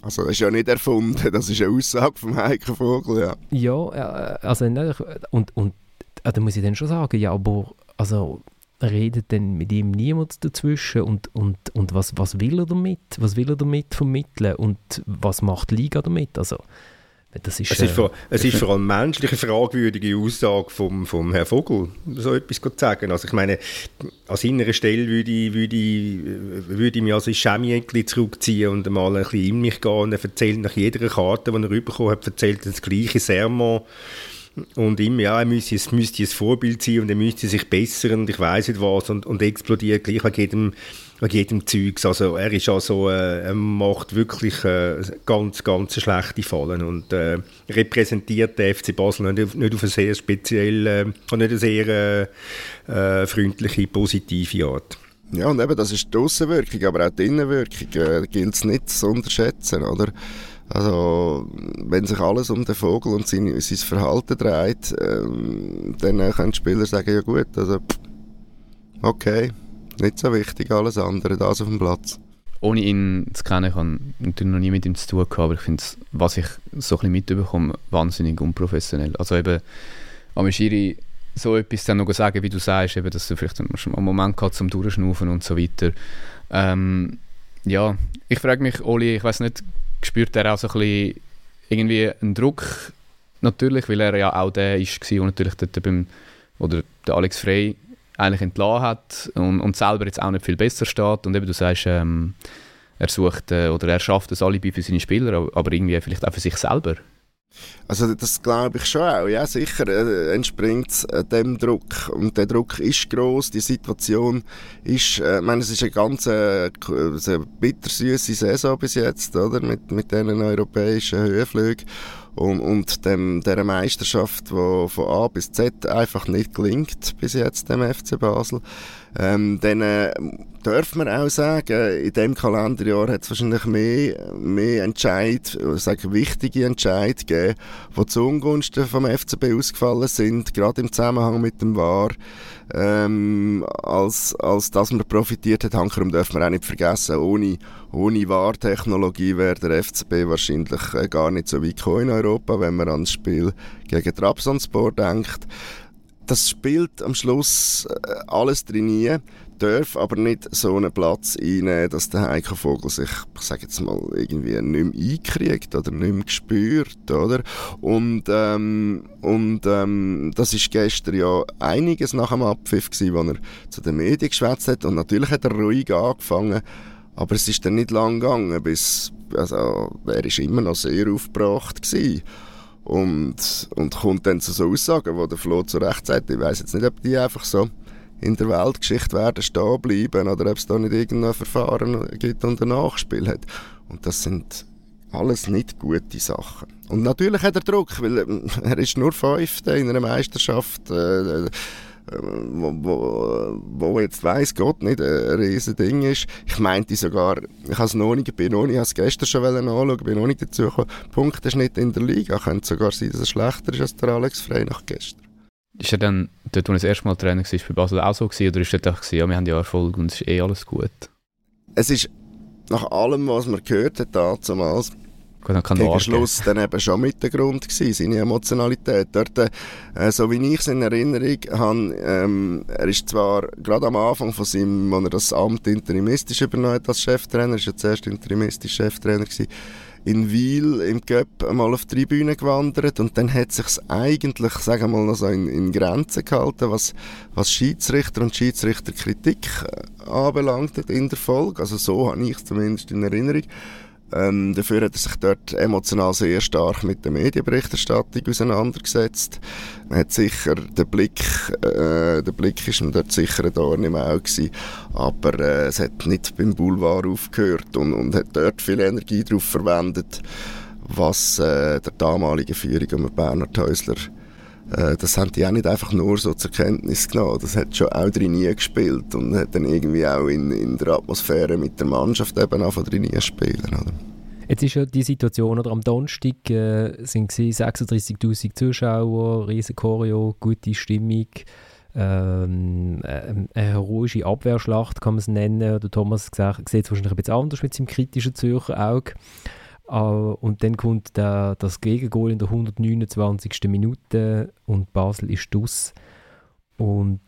Also das ist ja nicht erfunden, das ist eine Aussage vom Heiko Vogel, ja. Ja, äh, also und, und äh, da muss ich dann schon sagen, ja, aber also redet denn mit ihm niemand dazwischen und, und, und was, was will er damit? Was will er damit vermitteln und was macht die Liga damit? Also das ist, es, ist vor, es ist vor allem menschliche fragwürdige Aussage vom, vom Herrn Vogel, so etwas zu sagen. Also ich meine, an seiner Stelle würde ich, würde ich, würde ich mich also Schämchen zurückziehen und mal ein bisschen in mich gehen und er erzählt nach jeder Karte, die er bekommen hat, erzählt das gleiche Sermon und ihm, ja, er müsste, es müsste ein Vorbild sein und er müsste sich bessern und ich weiß nicht was und, und explodiert gleich an jedem wegen jedem Zeugs. Also er ist also, äh, er macht wirklich äh, ganz, ganz schlechte Fallen und äh, repräsentiert den FC Basel nicht, nicht auf eine sehr spezielle, äh, nicht eine sehr äh, äh, freundliche, positive Art. Ja, und eben, das ist die Aussenwirkung, aber auch die Innenwirkung äh, gilt es nicht zu unterschätzen, oder? Also, wenn sich alles um den Vogel und sein, sein Verhalten dreht, ähm, dann können die Spieler sagen, ja gut, also, okay, nicht so wichtig, alles andere, das auf dem Platz. Ohne ihn zu kennen, ich habe natürlich noch nie mit ihm zu tun gehabt, aber ich finde was ich so ein bisschen mitbekomme, wahnsinnig unprofessionell. Also eben, am Schiri so etwas dann noch sagen, wie du sagst, eben, dass du vielleicht einen Moment gehabt zum Durchschnaufen und so weiter. Ähm, ja, ich frage mich, Oli, ich weiß nicht, spürt er auch so ein bisschen irgendwie einen Druck? Natürlich, weil er ja auch der ist, der natürlich dort beim, oder der Alex Frey eigentlich entlassen hat und, und selber jetzt auch nicht viel besser steht. Und eben du sagst, ähm, er sucht äh, oder er schafft das Alibi für seine Spieler, aber irgendwie vielleicht auch für sich selber. Also das glaube ich schon auch, ja sicher äh, entspringt äh, dem Druck. Und der Druck ist groß, die Situation ist, äh, ich meine es ist eine ganz äh, bittersüße Saison bis jetzt, oder, mit, mit diesen europäischen Höhenflügen und, und dem, dieser Meisterschaft, die von A bis Z einfach nicht gelingt bis jetzt dem FC Basel, ähm, dann äh, darf man auch sagen, in diesem Kalenderjahr hat es wahrscheinlich mehr, mehr Entscheid, sage wichtige Entscheid gegeben, die zu Ungunsten vom FCB ausgefallen sind, gerade im Zusammenhang mit dem VAR ähm, als, als dass man profitiert hat. Hankerum darf man auch nicht vergessen, ohne, ohne Wahrtechnologie wäre der FCB wahrscheinlich äh, gar nicht so weit gekommen in Europa, wenn man ans Spiel gegen Trabzonspor denkt. Das spielt am Schluss äh, alles drin darf aber nicht so einen Platz einnehmen, dass der Heiko Vogel sich, ich sage jetzt mal, irgendwie nicht mehr einkriegt oder nicht mehr gespürt, oder? Und, ähm, und ähm, das ist gestern ja einiges nach dem Abpfiff gewesen, wo er zu den Medien geschwätzt hat und natürlich hat er ruhig angefangen, aber es ist dann nicht lang gegangen, bis, also, er ist immer noch sehr aufgebracht gewesen. und, und kommt dann zu so Aussagen, wo der Flo zu Recht sagt, ich weiß jetzt nicht, ob die einfach so in der Weltgeschichte werden stehen bleiben oder ob es da nicht irgendein Verfahren gibt und ein Nachspiel hat. Und das sind alles nicht gute Sachen. Und natürlich hat er Druck, weil er ist nur Fünfter in einer Meisterschaft, äh, äh wo, wo, wo jetzt weiss Gott nicht ein riesen Ding ist. Ich meinte sogar, ich habe es noch nicht, bin noch nicht, ich habe es gestern schon anschauen, bin noch nicht dazu gekommen. Punkteschnitt in der Liga könnte sogar sein, dass es schlechter ist als der Alex Frey nach gestern. Ist er dann, dort, wo er das erste Mal Trainer war, bei Basel auch so gewesen, oder ist er einfach ja, wir haben ja Erfolg und es ist eh alles gut? Es ist nach allem, was man gehört hat damals, gegen. Schluss dann eben schon mit der Grund gewesen, seine Emotionalität. Dort, äh, so wie ich es in Erinnerung habe, ähm, er ist zwar gerade am Anfang von seinem, als er das Amt interimistisch übernommen hat als Cheftrainer, er war ja zuerst interimistisch Cheftrainer gewesen, in Wiel im Göpp einmal auf die Tribüne gewandert und dann hat sich eigentlich, sagen wir mal, noch so in, in Grenzen gehalten, was, was Schiedsrichter und Schiedsrichterkritik äh, anbelangt in der Folge. Also so habe ich es zumindest in Erinnerung. Ähm, dafür hat er sich dort emotional sehr stark mit der Medienberichterstattung auseinandergesetzt. Man hat sicher den Blick, äh, der Blick ist ihm dort sicher ein Dorn im Auge gewesen, aber äh, es hat nicht beim Boulevard aufgehört und, und hat dort viel Energie darauf verwendet, was äh, der damalige Führung um Bernhard Häusler das haben die auch nicht einfach nur so zur Kenntnis genommen. Das hat schon auch drin gespielt und hat dann irgendwie auch in, in der Atmosphäre mit der Mannschaft eben auch drin spielen. Oder? Jetzt ist ja die Situation, oder am Donnerstag äh, sind 36'000 Zuschauer, riesen Choreo, gute Stimmung, ähm, äh, eine heroische Abwehrschlacht kann man es nennen. Der Thomas sieht es wahrscheinlich ein bisschen anders mit seinem kritischen Zürcher Auge. Uh, und dann kommt der, das Gegengol in der 129. Minute und Basel ist dus. Und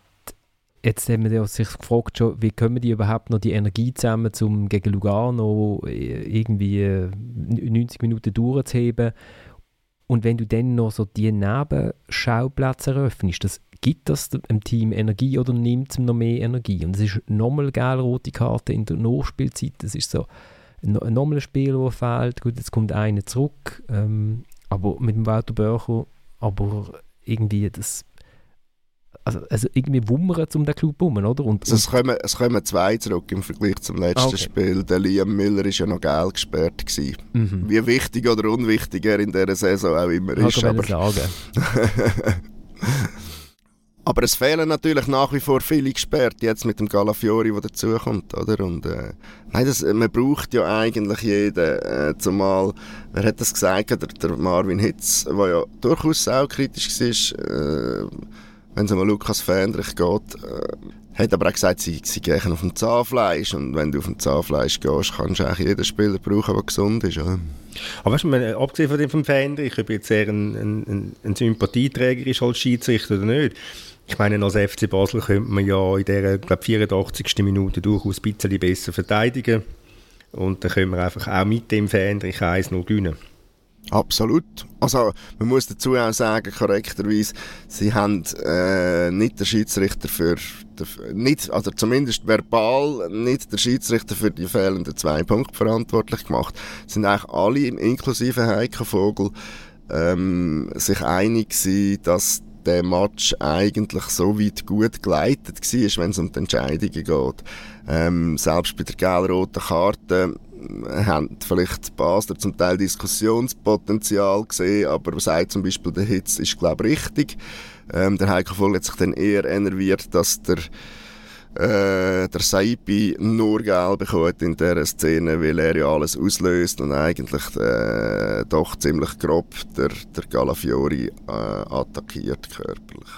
jetzt haben wir sich gefragt, wie können die überhaupt noch die Energie zusammen, um gegen Lugano äh, irgendwie 90 Minuten durchzuheben. Und wenn du dann noch so die Nebenschauplätze eröffnest, das, gibt das dem Team Energie oder nimmt es noch mehr Energie? Und es ist nochmal eine rote Karte in der Nachspielzeit. Das ist so ein normaler Spieler, der fehlt. Gut, jetzt kommt einer zurück, ähm, aber mit dem Walter Börcher, aber irgendwie das also, also irgendwie wummert um den Club herum, oder? Und, also es, kommen, es kommen zwei zurück im Vergleich zum letzten okay. Spiel. Der Liam Miller war ja noch gelb gesperrt. Mhm. Wie wichtig oder unwichtig er in dieser Saison auch immer ist. Aber sagen. Aber es fehlen natürlich nach wie vor viele gesperrt, jetzt mit dem Galafiori, der dazukommt, oder? Und, äh, nein, das, man braucht ja eigentlich jeden, äh, zumal, wer hat das gesagt, der, der Marvin Hitz, der ja durchaus auch kritisch war, äh, wenn es um Lukas Fendrich geht, äh, hat aber auch gesagt, sie, sie gehen auf dem Zahnfleisch und wenn du auf dem Zahnfleisch gehst, kannst du eigentlich jeden Spieler brauchen, der gesund ist, oder? Aber weißt du, abgesehen von dem Fendrich, ob jetzt eher ein, ein, ein Sympathieträger ist als Schiedsrichter oder nicht, ich meine, als FC Basel könnte man ja in der glaub, 84. Minute durchaus ein bisschen besser verteidigen. Und dann können wir einfach auch mit dem Fähnrich 1 noch gewinnen. Absolut. Also man muss dazu auch sagen, korrekterweise, sie haben äh, nicht den Schiedsrichter für, nicht, also zumindest verbal, nicht der Schiedsrichter für die fehlenden zwei Punkte verantwortlich gemacht. Es sind eigentlich alle, inklusive Heiko Vogel, ähm, sich einig gewesen, dass der Match eigentlich so weit gut geleitet war, wenn es um die Entscheidungen geht. Ähm, selbst bei der gelb-roten Karte äh, haben vielleicht Basler zum Teil Diskussionspotenzial gesehen, aber sagt zum Beispiel der Hitz ist glaube ich richtig. Ähm, der Heiko Voll hat sich dann eher enerviert, dass der äh, der Saipi nur Geld bekommt in dieser Szene, weil er ja alles auslöst und eigentlich äh, doch ziemlich grob der, der Galafiori äh, attackiert körperlich.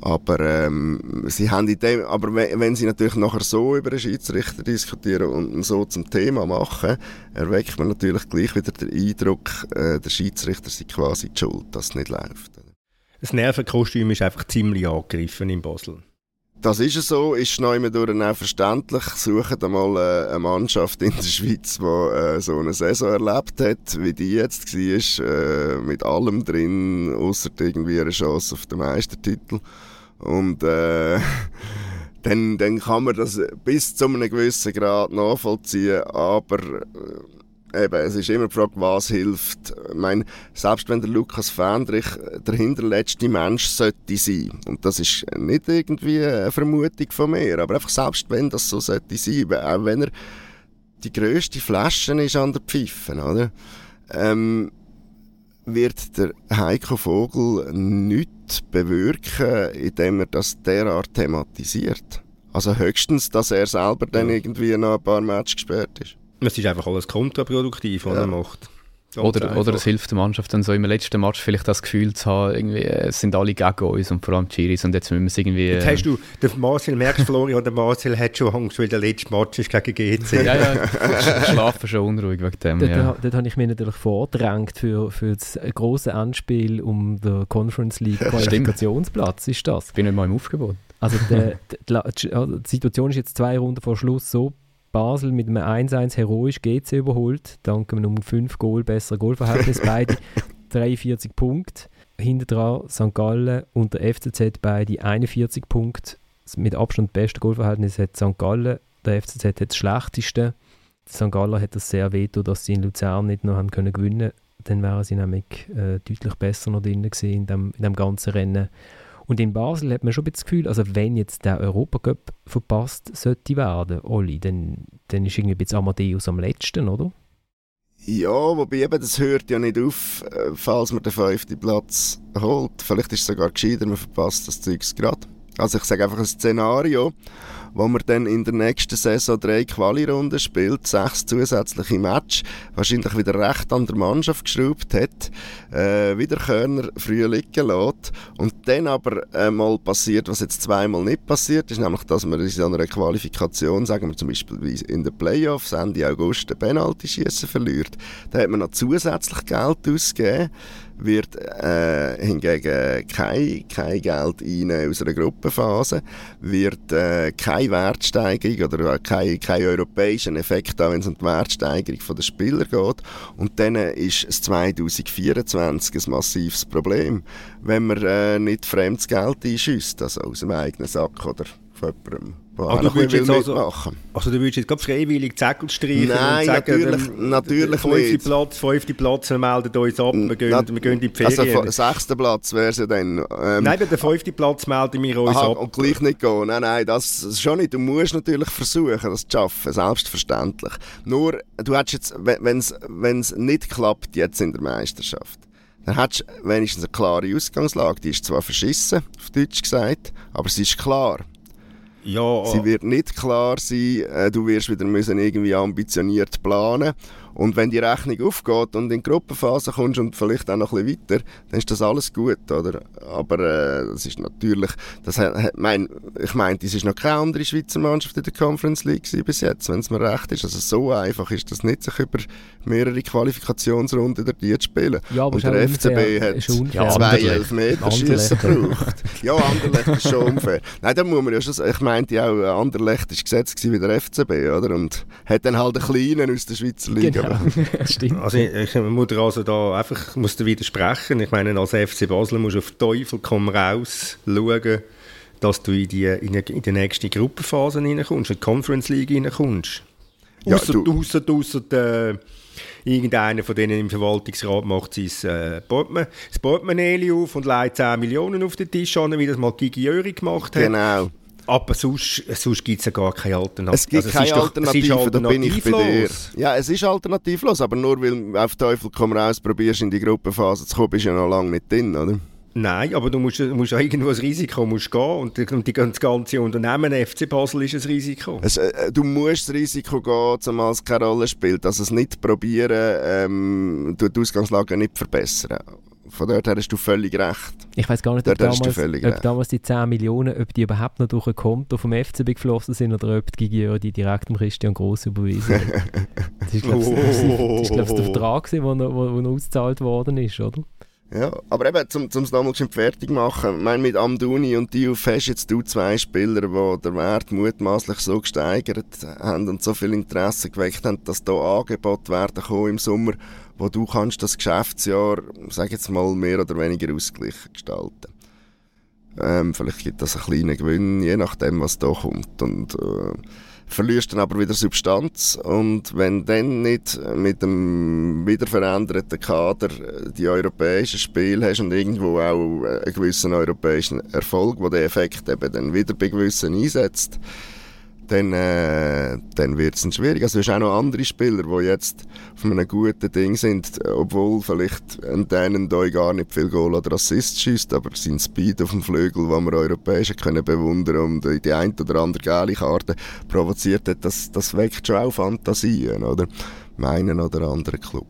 Aber, ähm, sie haben in dem, aber wenn, sie natürlich nachher so über einen Schiedsrichter diskutieren und so zum Thema machen, erweckt man natürlich gleich wieder den Eindruck, äh, der Schiedsrichter sei quasi die schuld, dass es nicht läuft. Das Nervenkostüm ist einfach ziemlich angegriffen in Basel. Das ist so, ist noch immer durch auch verständlich. Suchen einmal äh, eine Mannschaft in der Schweiz, die äh, so eine Saison erlebt hat, wie die jetzt war, äh, mit allem drin, außer irgendwie eine Chance auf den Meistertitel. Und äh, dann, dann kann man das bis zu einem gewissen Grad nachvollziehen, aber eben, es ist immer die Frage, was hilft. Ich meine, selbst wenn der Lukas Fendrich der hinterletzte Mensch sollte sein, und das ist nicht irgendwie eine Vermutung von mir, aber einfach selbst wenn das so sollte sein, auch wenn er die grösste Flasche ist an der Pfeifen, oder? Ähm, wird der Heiko Vogel nichts bewirken, indem er das derart thematisiert. Also höchstens, dass er selber dann irgendwie noch ein paar Matches gesperrt ist. Es ist einfach alles kontraproduktiv, was ja. er macht. oder, oder es hilft der Mannschaft dann so im letzten Match vielleicht das Gefühl zu haben, irgendwie, es sind alle gegen uns und vor allem die Chiris und jetzt müssen wir es irgendwie... Jetzt hast du, der Marcel, merkst Florian, der Marcel hat schon Angst, weil der letzte Match ist gegen GC. ja, ja, schlafen schon unruhig wegen dem, dort, ja. Dort habe ich mich natürlich vordrängt für, für das große Anspiel um den Conference League Qualifikationsplatz, ist das. Ich bin nicht mal im Aufgebot. Also die, die, die, die Situation ist jetzt zwei Runden vor Schluss so Basel mit einem 1-1 heroisch GC überholt, dank einem um 5 Goal besseren Goalverhältnis. Beide 43 Punkte. Hinter dran St. Gallen und der FCZ beide 41 Punkte. Mit Abstand beste Goalverhältnis hat St. Gallen. Der FCZ hat das schlechteste. St. Gallen hat das sehr veto, dass sie in Luzern nicht noch haben können gewinnen Dann wären sie nämlich äh, deutlich besser noch drin gewesen in dem, in dem ganzen Rennen. Und in Basel hat man schon das Gefühl, also wenn jetzt der Europacup verpasst sollte werden, Olli, dann, dann ist irgendwie ein Amadeus am letzten, oder? Ja, wobei eben, das hört ja nicht auf, äh, falls man den fünften Platz holt. Vielleicht ist es sogar gescheiter, man verpasst das Zeug gerade. Also ich sage einfach ein Szenario, wo man dann in der nächsten Saison drei Quali-Runden spielt, sechs zusätzliche Matches, wahrscheinlich wieder recht an der Mannschaft geschraubt hat, äh, wieder Körner früh liegen lässt. Und dann aber äh, mal passiert, was jetzt zweimal nicht passiert ist, nämlich, dass man in so einer Qualifikation, sagen wir zum Beispiel in den Playoffs Ende August den Penalty-Schießen verliert, da hat man noch zusätzlich Geld ausgegeben, wird äh, hingegen kein, kein Geld einnehmen aus einer Gruppenphase, wird äh, keine Wertsteigerung oder kein, kein europäischen Effekt haben, wenn es um die Wertsteigerung der Spieler geht. Und dann ist es 2024 ein massives Problem, wenn man äh, nicht fremdes Geld einschüsst, also aus dem eigenen Sack oder von jemandem. Also du würdest jetzt also, also du würdest jetzt gerade freiwillig Zettel streichen Nein, und sagen, natürlich, dem, natürlich fünfte nicht. Platz, fünfte Platz, wir melden uns ab, wir gehen, wir gehen in die Ferien. Also sechster Platz wäre es ja dann. Ähm, nein, bei der fünften Platz melden wir uns aha, ab. und gleich nicht gehen. Nein, nein, das, das schon nicht. Du musst natürlich versuchen, das zu schaffen, selbstverständlich. Nur, du hättest jetzt, wenn es nicht klappt jetzt in der Meisterschaft, dann hättest du wenigstens eine klare Ausgangslage. Die ist zwar verschissen, auf Deutsch gesagt, aber sie ist klar. Ja, Sie wird nicht klar sein, äh, du wirst wieder müssen irgendwie ambitioniert planen und wenn die Rechnung aufgeht und in die Gruppenphase kommst und vielleicht auch noch ein bisschen weiter, dann ist das alles gut, oder? Aber äh, das ist natürlich, das hat, mein, ich meine, es ist noch keine andere Schweizer Mannschaft in der Conference League bis jetzt, wenn es mir recht ist. Also so einfach ist das nicht, sich über mehrere Qualifikationsrunden dort zu spielen. Ja, aber und der FCB hat ja, zwei Elfmeterschüsse gebraucht. ja, Anderlecht ist schon unfair. Nein, da muss man ja schon sagen, ich meinte ja auch, Anderlecht war gesetzt wie der FCB, oder? Und hat dann halt einen kleinen aus der Schweizer Liga. Stimmt. Also ich, ich muss also da einfach muss da widersprechen. Ich meine, als FC Basel musst du auf Teufel komm raus schauen, dass du in die, in die, in die nächste Gruppenphase reinkommst, in die Conference League reinkommst. Ja, ausser, du. ausser, ausser äh, irgendeiner von denen im Verwaltungsrat macht sein äh, Portemonnaie, das Portemonnaie auf und legt 10 Millionen auf den Tisch an, wie das mal Gigi Jöri gemacht hat. Genau. Aber sonst, sonst gibt es ja gar keine Alternative. Es gibt also, keine Alternative, doch, da bin ich bei dir. Ja, es ist alternativlos, aber nur weil auf Teufel komm raus probierst in die Gruppenphase zu kommen, bist du ja noch lange nicht drin, oder? Nein, aber du musst, musst irgendwo ein Risiko musst gehen und, und die, das ganze Unternehmen FC Basel ist ein Risiko. Es, äh, du musst das Risiko gehen, zumal es keine Rolle spielt. Also es nicht probieren, ähm, die Ausgangslage nicht verbessern. Von dort her hast du völlig recht. Ich weiß gar nicht, ob damals, ob damals, die 10 Millionen, ob die überhaupt noch durch ein Konto vom FCB geflossen sind oder ob die Gigi die direkt dem Christian Gross überwiesen haben. Das ist, glaube ich, oh. der Vertrag, der wo, wo, wo ausgezahlt worden ist, oder? Ja, aber eben, zum, zum es nochmal fertig machen, ich meine, mit Amduni und Diouf hast jetzt du zwei Spieler, die den Wert mutmaßlich so gesteigert haben und so viel Interesse geweckt haben, dass da Angebote werden kommen im Sommer, wo du kannst das Geschäftsjahr, sag jetzt mal, mehr oder weniger ausgeglichen gestalten. Ähm, vielleicht gibt das einen kleinen Gewinn, je nachdem, was da kommt. Und äh, verlierst dann aber wieder Substanz und wenn dann nicht mit dem wieder veränderten Kader die europäischen Spiele hast und irgendwo auch einen gewissen europäischen Erfolg, wo der Effekt eben dann wieder bei gewissen einsetzt, dann, äh, dann wird es schwierig. Also es auch noch andere Spieler, die jetzt auf einem guten Ding sind, obwohl vielleicht ein denen da gar nicht viel Goal oder Assist schießt, aber sein Speed auf dem Flügel, den wir europäisch können bewundern und die ein oder andere geile Karte provoziert hat, das, das weckt schon auch Fantasien, oder? Meinen oder anderen Club.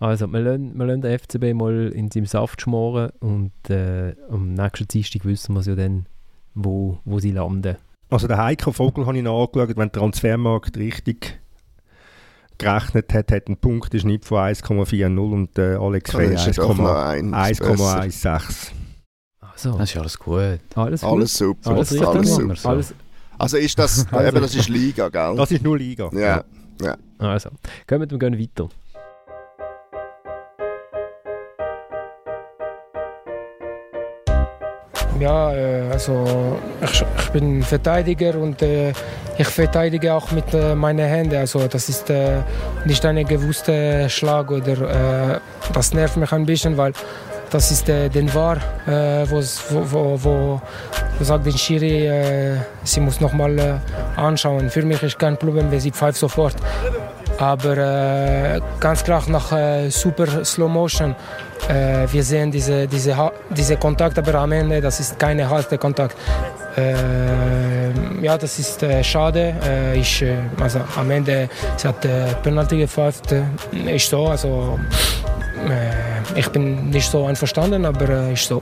Also, wir lassen, wir lassen den FCB mal in seinem Saft schmoren und äh, am nächsten Dienstag wissen wir ja dann, wo, wo sie landen. Also der Heiko Vogel habe ich nachgeschaut, wenn der Transfermarkt richtig gerechnet hat, hat ein Punkteschnitt von 1,40 und äh, Alex Frey 1,16. Also. Das ist alles gut. Alles, gut. alles super. Alles, alles super. So. Alles. Also ist das, also. eben, das ist Liga, gell? Das ist nur Liga. Ja. ja. Also, kommen wir gehen weiter. Ja, äh, also ich, bin Verteidiger und äh, ich verteidige auch mit äh, meinen Händen. Also das ist nicht ein gewusster Schlag oder das nervt mich ein bisschen, weil das ist äh, den War, wo, wo, wo, sagt den Schiri, sie muss noch mal äh, anschauen. Für mich ist kein Problem, wenn sie pfeift sofort. Aber ganz klar nach super Slow Motion. Äh, wir sehen diese, diese, diese Kontakt, aber am Ende, das ist keine harte Kontakt. Äh, ja, das ist äh, schade. Äh, ich, also, am Ende sie hat äh, Penalty gepfeift. ist so. Also, ich bin nicht so einverstanden, aber ist so.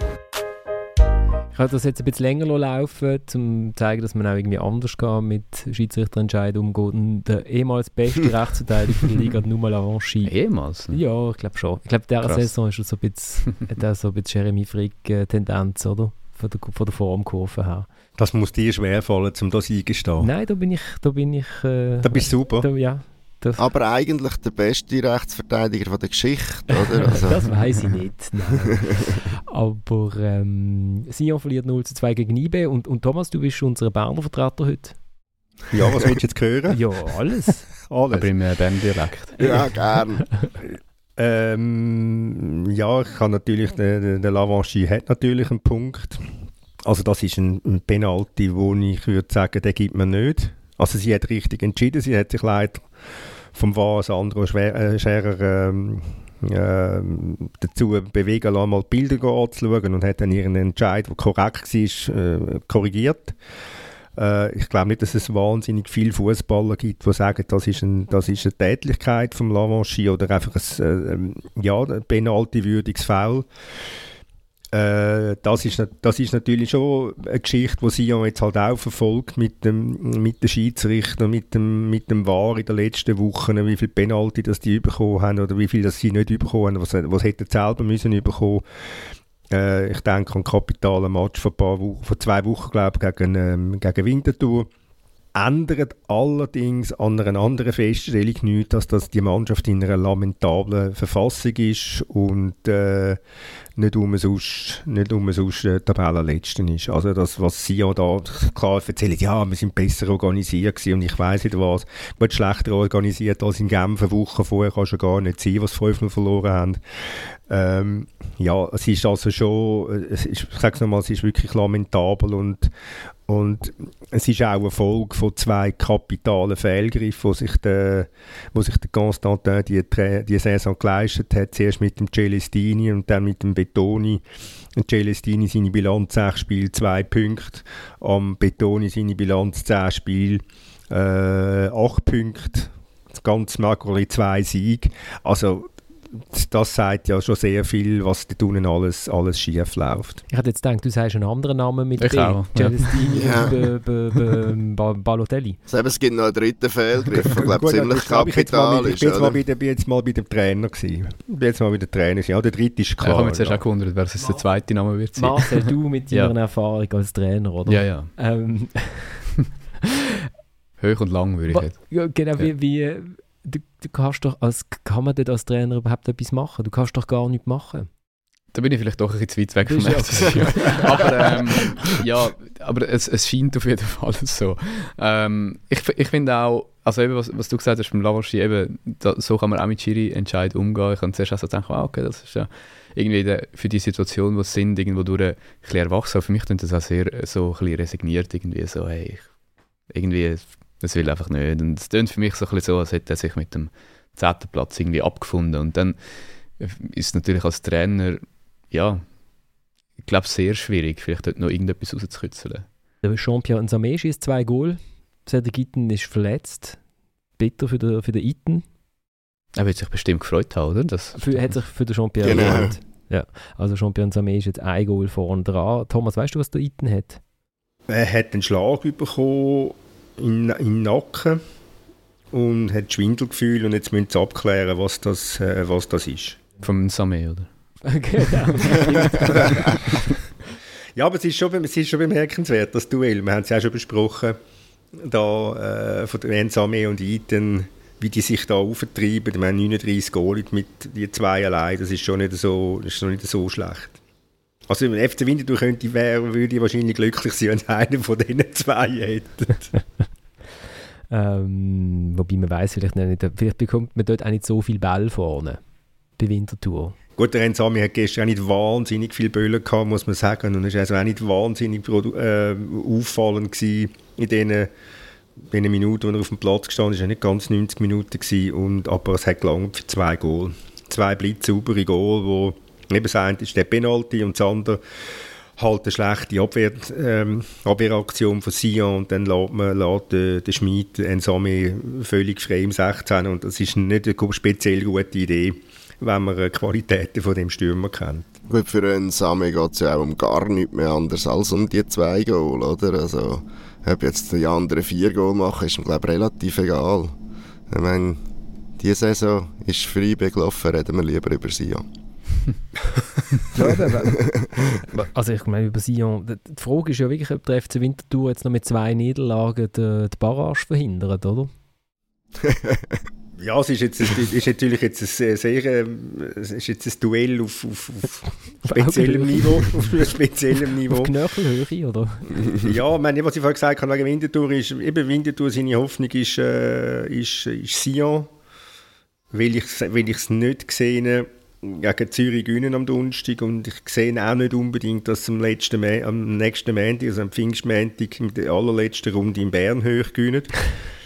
Ich habe das jetzt ein bisschen länger laufen, um zu zeigen, dass man auch irgendwie anders kann mit Schiedsrichterentscheidungen umgeht. Und der ehemals beste Rechtsverteidiger der Liga hat nur mal Avanchi. Ehemals? Ne? Ja, ich glaube schon. Ich glaube, in dieser Saison ist er so ein bisschen, hat er so ein bisschen Jeremy Frick-Tendenz, oder? Von der, von der Formkurve her. Das muss dir schwerfallen, um das eingestehen. Nein, da bin ich... Da, bin ich, äh, da bist du super. Da, ja, das Aber eigentlich der beste Rechtsverteidiger von der Geschichte, oder? Also. das weiß ich nicht. Aber ähm, Sion verliert 0 zu 2 gegen IB und, und Thomas, du bist unser Berner Vertreter heute. Ja, was willst du jetzt hören? ja, alles. alles. Aber im äh, Bern-Dialekt. Ja, gern. ähm, ja, ich kann natürlich, der, der, der Lavanchi hat natürlich einen Punkt. Also das ist ein, ein Penalty, wo ich würde sagen, den gibt man nicht. Also sie hat richtig entschieden, sie hat sich leider vom war Sandro Schwer, Scherer ähm, äh, dazu bewegen lassen, mal die Bilder anzuschauen und hat dann ihren Entscheid, der korrekt war, äh, korrigiert. Äh, ich glaube nicht, dass es wahnsinnig viele Fußballer gibt, die sagen, das ist, ein, das ist eine Tätlichkeit vom Lavanchi oder einfach ein, äh, ähm, ja, penalty-würdiges Foul. Äh, das, ist, das ist natürlich schon eine Geschichte, die Sion jetzt halt auch verfolgt mit dem, mit den Schiedsrichtern, mit dem, mit dem VAR in den letzten Wochen, wie viele Penalty das die bekommen haben oder wie viel das sie nicht bekommen haben, was, was hätten sie selber müssen bekommen. Äh, ich denke an den kapitalen Match vor, paar Wochen, vor zwei Wochen, glaube ich, gegen, ähm, gegen Winterthur ändert allerdings an einer anderen Feststellung nichts, dass das die Mannschaft in einer lamentablen Verfassung ist und äh, nicht um sonst, nicht um sonst äh, Tabellenletzten ist. Also das, was sie ja da klar erzählen, ja, wir sind besser organisiert und ich weiß nicht was, wird schlechter organisiert als in Genf eine Woche vorher, kann schon gar nicht sein, was 5 verloren haben. Ähm, ja, es ist also schon, es ist, ich sage es nochmal, es ist wirklich lamentabel und, und es ist auch eine Folge von zwei kapitalen Fehlgriffen, wo sich der, wo sich der Constantin die, die Saison geleistet hat. Zuerst mit dem Celestini und dann mit dem Betoni. Celestini seine Bilanz 6 Spiele, 2 Punkte. Am Betoni seine Bilanz 10 Spiele, äh, 8 Punkte. Ganz Magoli 2 Siege. Also das sagt ja schon sehr viel, was da unten alles, alles schief läuft. Ich hätte jetzt gedacht, du sagst einen anderen Namen mit ich B. Auch, Celestini ja. und Balotelli. es gibt noch einen dritten Fehlgriff, ich glaube ziemlich kapital ist. Ich bin jetzt, mal bei dem Trainer gewesen. Ich bin jetzt mal bei dem Trainer gewesen. Ja, der dritte ist klar. ich habe mich zuerst auch gewundert, wer es der zweite Name wird sein. Marcel, du mit deiner ja. Erfahrung als Trainer, oder? Ja, ja. Ähm, Hoch und lang würde ich jetzt. Ja, genau, wie, wie du, du kannst doch als, kann man denn als Trainer überhaupt etwas machen? Du kannst doch gar nichts machen. da bin ich vielleicht doch ein bisschen zu weit weg vom FC aber ähm, ja, aber es, es scheint auf jeden Fall so. Ähm, ich ich finde auch, also eben, was, was du gesagt hast beim Lavaschi, eben, da, so kann man auch mit Schiri-Entscheid umgehen. Ich habe zuerst auch so gedacht, wow, okay, das ist ja irgendwie der, für die Situation, wo sie sind, irgendwo durch ein bisschen erwachsen. Für mich klingt das auch sehr so ein bisschen resigniert, irgendwie so, hey, irgendwie, das will einfach nicht. Und es klingt für mich so ein bisschen so, als hätte er sich mit dem zehnten Platz irgendwie abgefunden. Und dann ist es natürlich als Trainer, ja, ich glaube, sehr schwierig, vielleicht dort noch irgendetwas rauszukitzeln. Der Jean-Pierre Samé schießt zwei Goal. Cedric Itten ist verletzt. Bitter für den, für den Itten. Er wird sich bestimmt gefreut haben, oder? Das für, hat sich für den Jean-Pierre Genau. gelohnt. Ja, also Jean-Pierre Samé ist jetzt ein Goal vorne dran. Thomas, weißt du, was der Itten hat? Er hat einen Schlag bekommen in, in den Nacken und hat Schwindelgefühl und jetzt müssen sie abklären, was das, äh, was das ist. vom Samé, oder? genau. Ja, aber es ist schon, es ist schon bemerkenswert, das Duell. Wir haben es ja auch schon besprochen, da äh, von der Ensame und Iten, wie die sich da auftreiben. Wir haben 39 Goal mit die zwei allein, das ist schon nicht so, das ist schon nicht so schlecht. Also im FC Winterthur könnte, wär, würde ich wahrscheinlich glücklich sein, wenn einer von diesen zwei hätte. ähm, wobei man weiß vielleicht nicht, vielleicht bekommt man dort auch nicht so viel Ball vorne bei Winterthur. Gut, der Ensami hat gestern auch nicht wahnsinnig viel Böllen gehabt, muss man sagen. Und es war also auch nicht wahnsinnig äh, auffallend gewesen in diesen, diesen Minuten, wo er auf dem Platz gestanden ist. Es war nicht ganz 90 Minuten, gewesen, und, aber es hat gelangt für zwei Goal. Zwei blitzsaubere Goal, wo eben das eine ist der Penalty und das andere halt eine schlechte Abwehr, ähm, Abwehraktion von Sion und dann lässt man lässt den, den Schmid Ensame völlig frei im 16 und das ist nicht eine speziell gute Idee, wenn man die Qualitäten von dem Stürmer kennt. Gut, für einen Same geht es ja auch um gar nichts mehr anders als um die zwei Goal, oder? Also, ob jetzt die anderen vier Goal machen, ist mir, glaube relativ egal. Ich meine, diese Saison ist frei gelaufen, reden wir lieber über Sion. Also ich meine, über Sion, die Frage ist ja wirklich, ob der FC Winterthur jetzt noch mit zwei Niederlagen die, die Barrage verhindert, oder? Ja, es ist, jetzt, es ist natürlich jetzt ein sehr, sehr ähm, es ist jetzt ein Duell auf, auf, auf speziellem. Niveau. Auf speziellem Niveau. Auf Knöchelhöhe, oder? ja, ich meine, was ich vorhin gesagt habe wegen Winterthur ist, eben Winterthur, seine Hoffnung ist, äh, ist, ist Sion, weil ich es weil ich's nicht gesehen gegen Zürich gewinnen am Donnerstag und ich sehe auch nicht unbedingt, dass sie am, letzten am nächsten Montag, also am Pfingstmontag, mit der allerletzten Runde in Bern hoch gewinnen.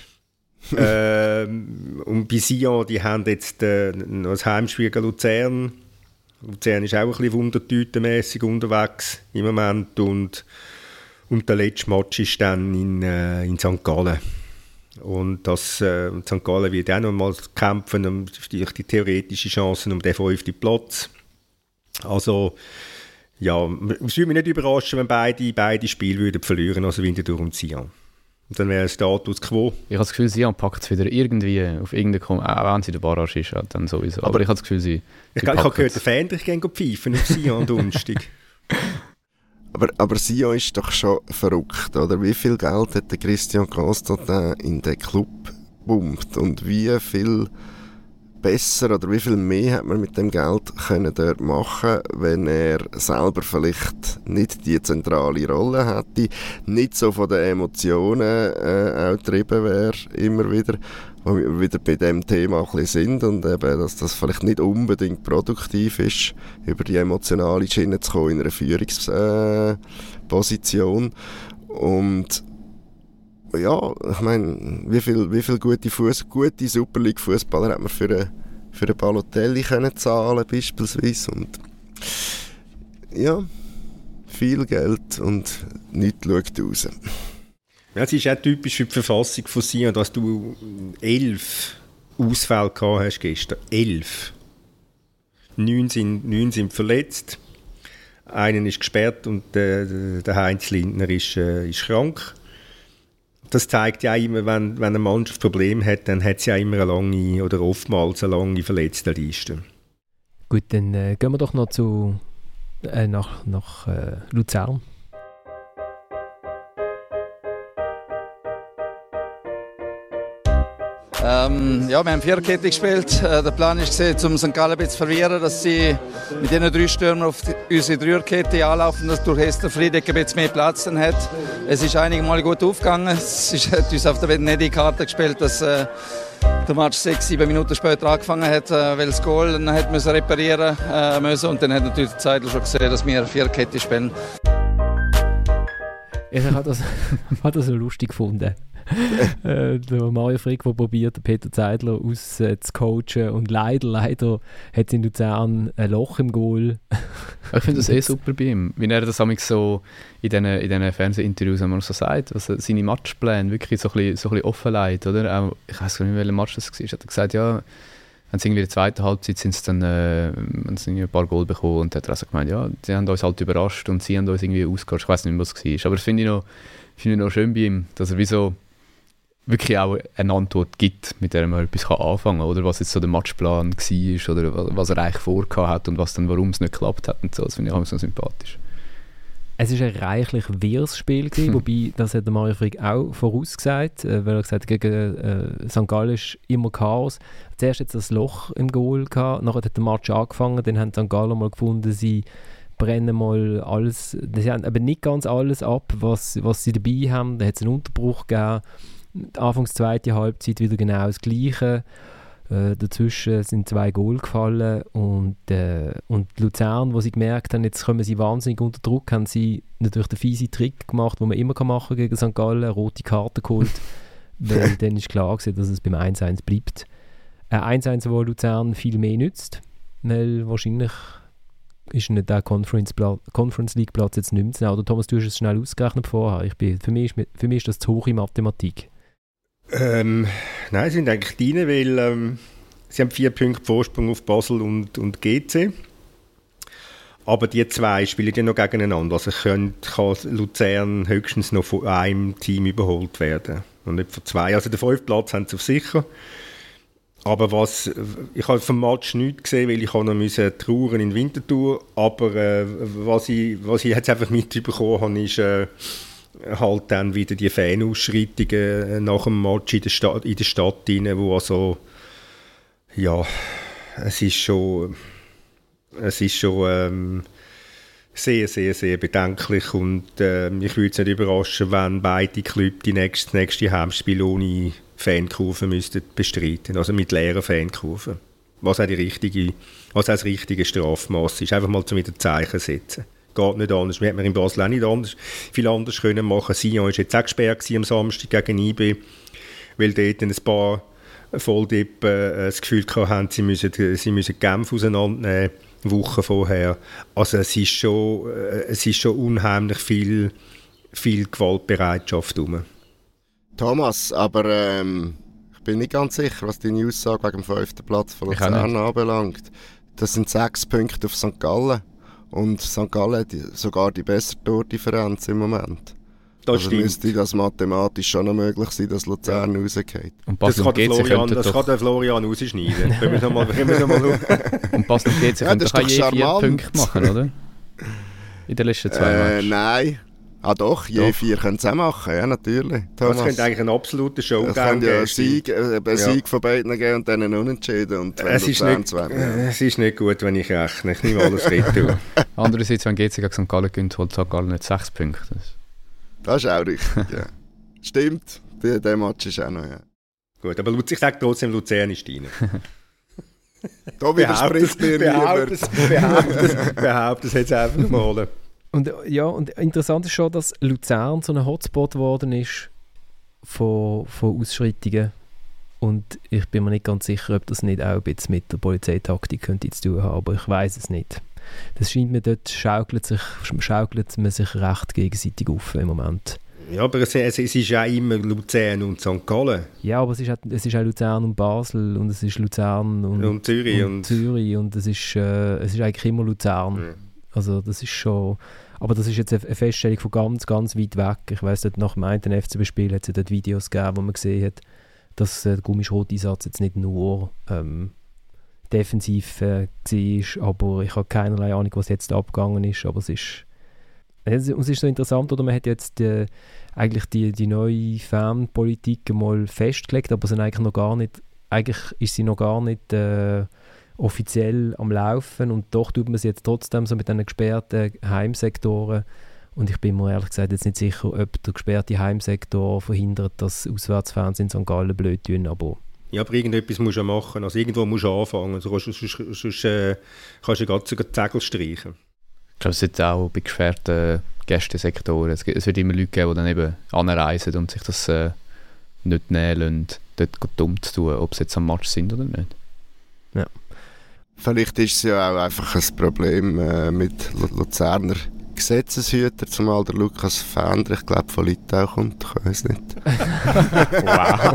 ähm, und bei Sion, die haben jetzt äh, noch ein Heimspiel gegen Luzern. Luzern ist auch ein bisschen wundertütenmässig unterwegs im Moment und und der letzte Match ist dann in, äh, in St. Gallen. Und das, äh, St. Gallen wird auch noch mal kämpfen um die, die theoretische Chancen um den fünften Platz. Also, ja, es würde mich nicht überraschen, wenn beide, beide Spiele würden verlieren, also Winterthur und Sion. Und dann wäre es Status quo. Ich habe das Gefühl, Sion packt es wieder irgendwie auf irgendeine, Kom- auch wenn sie der Barrage ist, dann sowieso. Aber, Aber- ich habe das Gefühl, sie, Ich, sie ich habe gehört, der Fendrich gehen pfeifen auf Sion am Donnerstag. Aber, aber Sion ist doch schon verrückt, oder? Wie viel Geld hat der Christian Constantin in den Club gepumpt und wie viel besser oder wie viel mehr hat man mit dem Geld können dort machen, wenn er selber vielleicht nicht die zentrale Rolle hätte, nicht so von den Emotionen äh, auch getrieben wäre, immer wieder, wo wir wieder bei dem Thema ein sind und eben, dass das vielleicht nicht unbedingt produktiv ist, über die emotionale Schiene zu kommen in einer Führungsposition. Äh, und ja, ich meine, wie viel, wie viel gute, Fuss, gute Super League Fußballer hat man für einen für einen Balotelli können zahlen beispielsweise und ja, viel Geld und nichts schaut raus. Ja, es ist auch typisch für die Verfassung von Sion, dass du elf Ausfälle gehabt hast gestern. Elf. Neun sind, neun sind verletzt. Einen ist gesperrt und äh, der Heinz Lindner ist, äh, ist krank. Das zeigt ja immer, wenn, wenn eine Mannschaft Probleme hat, dann hat sie ja immer eine lange oder oftmals eine lange Verletztenliste. Gut, dann äh, gehen wir doch noch zu, äh, nach, nach äh, Luzern. Ähm, ja, wir haben Viererkette gespielt. Äh, der Plan ist um St. Gallen zu verwirren, dass sie mit diesen drei Stürmern auf die, unsere Dreierkette anlaufen, dass durch Hester Friedeck ein bisschen mehr Platz dann hat. Es ist einige Mal gut aufgegangen. Es hat uns auf der Welt nicht die Karte gespielt, dass äh, der Match sechs, sieben Minuten später angefangen hat, äh, weil das Goal dann hat müssen reparieren äh, müssen. Und dann hat natürlich die Zeit schon gesehen, dass wir Viererkette spielen. Ich habe das, hab das so lustig gefunden. äh, der Mario Frick, der probiert, Peter Zeidler auszucoachen äh, und leider, leider hat in Luzern ein Loch im Goal. ich finde das eh super bei ihm, wie er das so in diesen, in diesen Fernsehinterviews immer so sagt, also seine Matchpläne wirklich so ein bisschen, so ein bisschen offen leid, oder? Auch, ich weiß gar nicht, welcher Match das war, hat er gesagt, ja, haben sie irgendwie in der zweiten Halbzeit sind sie dann äh, sie ein paar Goal bekommen und hat er also gemeint, ja, sie haben uns halt überrascht und sie haben uns irgendwie ausgeholt. Ich weiß nicht mehr, was es war. Aber das finde ich, noch, ich noch schön bei ihm, dass er wie so wirklich auch eine Antwort gibt, mit der man etwas anfangen kann, oder was jetzt so der Matchplan war oder was er eigentlich vorgehabt hat und was dann, warum es nicht geklappt hat und so. Das finde ich auch so sympathisch. Es war ein reichlich wirres Spiel, gewesen, wobei, das hat der Mario Frick auch vorausgesagt, äh, weil er gesagt hat, gegen äh, St. Gallen ist immer Chaos. Zuerst jetzt das Loch im Goal gehabt, nachher hat der Match angefangen, dann haben St. Gallen mal gefunden, sie brennen mal alles, sie haben aber nicht ganz alles ab, was, was sie dabei haben, da hat es einen Unterbruch gegeben, Anfangs zweite Halbzeit wieder genau das Gleiche. Äh, dazwischen sind zwei Goal gefallen und, äh, und Luzern, wo sie gemerkt haben, jetzt kommen sie wahnsinnig unter Druck, haben sie natürlich den fiesen Trick gemacht, den man immer machen kann gegen St. Gallen, eine rote Karte geholt, weil dann ist klar gewesen, dass es beim 1-1 bleibt. Ein 1-1, wo Luzern viel mehr nützt, weil wahrscheinlich ist nicht der Conference, Conference League Platz jetzt nicht mehr zu nehmen. Thomas, du hast es schnell ausgerechnet vorher. Ich bin, für, mich ist, für mich ist das zu hoch in Mathematik. Ähm, nein, sie sind eigentlich drin, weil ähm, sie haben vier Punkte Vorsprung auf Basel und, und GC. Aber die zwei spielen ja noch gegeneinander. Also kann, kann Luzern höchstens noch von einem Team überholt werden. Und nicht von zwei. Also den fünften Platz haben sie auf sicher. Aber was, ich habe vom Match nichts gesehen, weil ich noch müssen trauern in Winterthur. Aber äh, was ich, was ich jetzt einfach mitbekommen habe, ist, äh, halt dann wieder die Fanausschreitungen nach dem Match in der Stadt, in der Stadt rein, wo also, ja, es ist schon, es ist schon ähm, sehr, sehr, sehr bedenklich und äh, mich würde es nicht überraschen, wenn beide Clubs die nächste, nächste Heimspiel ohne Fankurve müssten bestreiten, also mit leeren Fankurven. Was auch die richtige, was auch das richtige Strafmaß ist, einfach mal zum wieder Zeichen setzen geht nicht anders. Wir hätten in Basel auch nicht anders, viel anders können machen. Sion war jetzt auch gesperrt am Samstag gegen IB, weil dort ein paar Volldippen äh, das Gefühl hatten, sie müssen, sie müssen Genf auseinandernehmen, Wochen vorher. Also es ist schon, äh, es ist schon unheimlich viel, viel Gewaltbereitschaft rum. Thomas, aber ähm, ich bin nicht ganz sicher, was deine Aussage wegen dem fünften Platz von Luzern anbelangt. Das sind sechs Punkte auf St. Gallen. Und St. Gallen hat sogar die bessere Tordifferenz im Moment. Das also stimmt. müsste das mathematisch schon noch möglich sein, dass Luzern ja. rausgeht. Und das kann, der Florian, das kann der Florian rausschneiden. können wir nochmal noch Und Basel geht sich ja, könnte je vier Punkte machen, oder? In den letzten zwei äh, Matches. Nein. Ah doch, je doch. vier können sie auch machen, ja natürlich. Thomas. Das könnte eigentlich ein absoluter Showdown geben. Es könnte ja einen Sieg, äh, einen Sieg von beiden geben und dann einen Unentschieden. Und es, ist nicht, ja. es ist nicht gut, wenn ich rechne. Ich nehme alles retour. Andererseits, wenn GC gegen St. Gallen gewinnt, holt St. Gallen nicht sechs Punkte. Das, das ist auch richtig, ja. Stimmt, der, der Match ist auch noch, ja. Gut, aber ich sage trotzdem, Luzern ist rein. da widerspricht mir niemand. Behauptet, behauptet es jetzt einfach mal. Und ja, und interessant ist schon, dass Luzern so ein Hotspot geworden ist von, von Ausschreitungen. Und ich bin mir nicht ganz sicher, ob das nicht auch ein bisschen mit der Polizeitaktik könnte zu tun haben, aber ich weiß es nicht. Das scheint mir dort schaukelt, sich, schaukelt man sich recht gegenseitig auf im Moment. Ja, aber es, es, es, ist ja immer Luzern und St. Gallen. Ja, aber es ist, auch, es ist auch Luzern und Basel und es ist Luzern und, und Zürich. Und, und, Zürich und es ist, äh, es ist eigentlich immer Luzern. Ja. Also das ist schon... Aber das ist jetzt eine Feststellung von ganz, ganz weit weg. Ich weiss, nach dem einen FCB-Spiel hat es dort Videos gegeben, wo man gesehen hat, dass äh, der Gummischrot-Einsatz jetzt nicht nur ähm, defensiv äh, war, aber ich habe keinerlei Ahnung, was jetzt abgegangen ist, aber es ist es ist so interessant, oder man hat jetzt äh, eigentlich die, die neue Fanpolitik mal festgelegt, aber sind eigentlich noch gar nicht, eigentlich ist sie noch gar nicht äh, offiziell am Laufen und doch tut man sie jetzt trotzdem so mit den gesperrten Heimsektoren und ich bin mir ehrlich gesagt jetzt nicht sicher, ob der gesperrte Heimsektor verhindert, dass Auswärtsfans in St. Gallen blöd tun, aber ja, aber irgendetwas musst du ja machen. Also irgendwo musst du anfangen. Also sonst, sonst, sonst äh, kannst du sogar die Zegel streichen. Ich glaube, es ist auch bei gesperrten Gästesektoren. Es, es wird immer Leute geben, die dann eben anreisen und sich das äh, nicht nehmen lassen, dort dumm zu tun, ob sie jetzt am Match sind oder nicht. Ja. Vielleicht ist es ja auch einfach ein Problem äh, mit Luzerner Gesetzeshüter, zumal der Lukas Fender, ich glaube, von Litau kommt, ich weiß nicht. wow.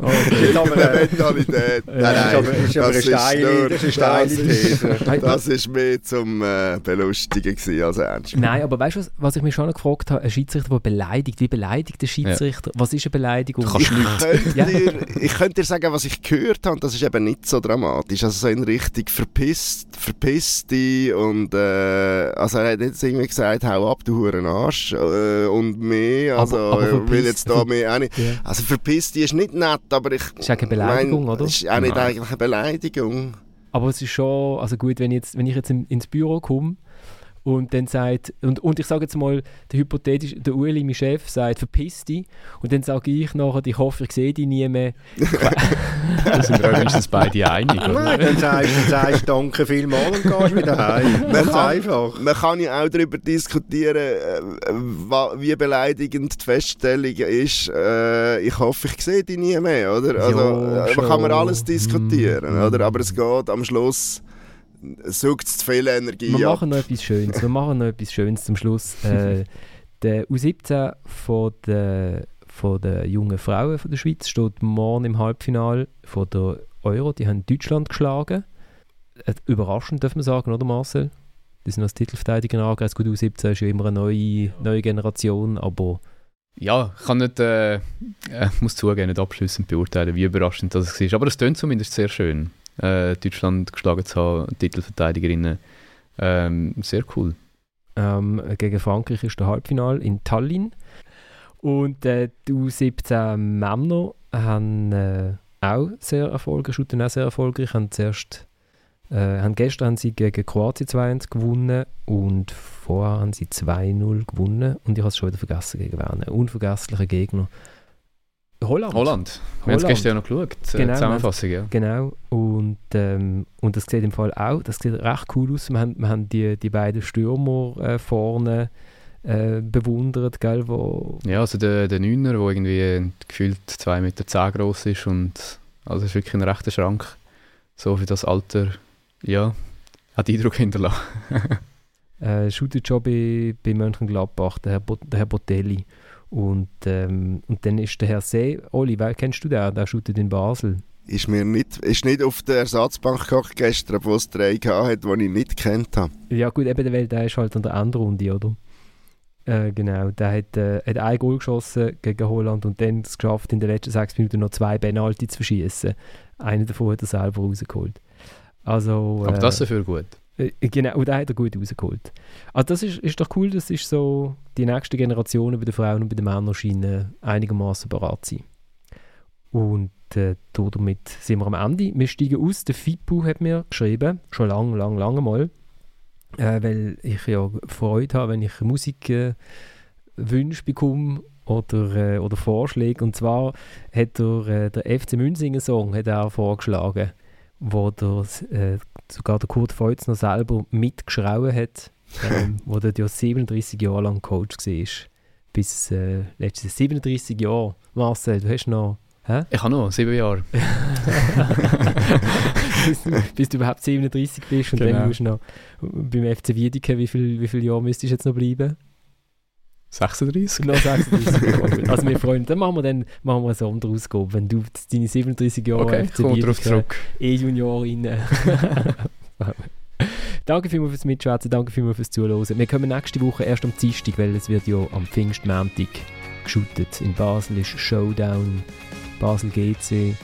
okay. Das ist aber eine Mentalität. Nein, nein, ist aber, ist das, ist eine steile These. Das ist mehr zum äh, Belustigen als ernst. Nein, aber weißt du, was, was ich mich schon gefragt habe? Ein Schiedsrichter, der beleidigt. Wie beleidigt der Schiedsrichter? Ja. Was ist eine Beleidigung? Ich könnte, ja. dir, ich könnte dir sagen, was ich gehört habe, das ist eben nicht so dramatisch. Also so in Richtung verpisst, verpisst und äh, also er hat jetzt irgendwie gesagt, hau ab, du Huren Arsch äh, und mehr, also aber, aber will jetzt da mehr auch nicht. Yeah. Also verpisst die ist nicht nett, aber ich... Ist auch eine Beleidigung, mein, oder? Ist auch nicht Nein. eigentlich eine Beleidigung. Aber es ist schon, also gut, wenn, jetzt, wenn ich jetzt in, ins Büro komme und dann sagt, und, und ich sage jetzt mal, der hypothetisch, der Ueli, mein Chef, sagt, verpiss dich. Und dann sage ich nachher, ich hoffe, ich sehe dich nie mehr. da sind wir wenigstens beide einig. Nein, dann sagst du sagst, danke vielmals und gehst wieder heim. Man kann, einfach. Man kann ja auch darüber diskutieren, äh, wie beleidigend die Feststellung ist, äh, ich hoffe, ich sehe dich nie mehr, oder? Also, jo, äh, man kann man alles diskutieren, mm. oder? Aber es geht am Schluss sucht zu viel Energie Wir ab. machen noch etwas Schönes. Wir machen noch etwas Schönes zum Schluss. Äh, der U17 von der, von der jungen Frauen von der Schweiz steht morgen im Halbfinale von der Euro. Die haben Deutschland geschlagen. Äh, überraschend, darf man sagen, oder Marcel? Die sind als Titelverteidiger angereist. Gut, U17 ist ja immer eine neue, neue Generation, aber... Ja, ich kann nicht, äh, äh, muss zugeben, nicht abschließend beurteilen, wie überraschend das war. Aber es klingt zumindest sehr schön äh, Deutschland geschlagen zu haben, Titelverteidigerinnen. Ähm, sehr cool. Ähm, gegen Frankreich ist der Halbfinal in Tallinn. Und äh, die U17 Männer haben äh, auch sehr erfolgreich, shooten auch sehr erfolgreich. Haben, zuerst, äh, haben gestern haben sie gegen Kroatien 2-1 gewonnen und vorher haben sie 2-0 gewonnen. Und ich habe es schon wieder vergessen gegen wen. Ein unvergesslicher Gegner. Holland. Holland. Wir haben es gestern noch geschaut, äh, genau, Zusammenfassung, ja. Genau, und, ähm, und das sieht im Fall auch, das sieht recht cool aus. Wir haben, wir haben die, die beiden Stürmer äh, vorne äh, bewundert, gell, wo... Ja, also der, der Neuner, der irgendwie gefühlt 2,10 Meter zehn groß ist und also ist wirklich ein rechter Schrank. So für das Alter, ja, hat Eindruck hinterlassen. äh, shootet schon bei, bei Mönchengladbach, der Herr, Bo der Herr Botelli. Und, ähm, und dann ist der Herr See, Oli, wer kennst du den? Der shootet in Basel. Ist mir nicht, ist nicht auf der Ersatzbank gehockt gestern, wo es drei hat, die ich nicht kennt habe. Ja gut, eben, weil der ist halt an der Endrunde, oder? Äh, genau, der hat, äh, hat ein Goal geschossen gegen Holland und dann es geschafft, in den letzten sechs Minuten noch zwei Penalty zu verschießen. Einen davon hat er selber rausgeholt. Also, Aber das äh, ist dafür gut. Äh, genau, und da hat er gut rausgeholt. Also das ist, ist doch cool, das ist so, die nächste Generation bei den Frauen und bei den Männern scheinen einigermaßen bereit zu sein. Und äh, damit sind wir am Ende. Wir steigen aus. Der FIPU hat mir geschrieben, schon lange, lange, lange mal, äh, weil ich ja Freude habe, wenn ich Musik äh, bekomme oder, äh, oder Vorschläge. Und zwar hat er äh, der FC Münzinger Song hat er vorgeschlagen, wo der, äh, sogar der Kurt Feutzner selber mitgeschrauben hat, ähm, wo der ja 37 Jahre lang Coach war. Bis äh, letztes 37 Jahre. Marcel, du hast noch. Hä? Ich habe noch sieben Jahre. bis, bis, du überhaupt 37 bist und genau. dann musst du noch beim FC Wiedeke, wie viele wie viel Jahre müsstest du jetzt noch bleiben? 36? Noch 36 Also wir freuen uns. Dann machen wir, dann, machen wir eine Sonderausgabe, wenn du deine 37 Jahre okay, FC E-Juniorin Danke vielmals fürs Mitschwätzen, danke vielmals fürs Zuhören. Wir kommen nächste Woche erst am Dienstag, weil es wird ja am Pfingstmontag geshootet. In Basel ist Showdown, Basel GC,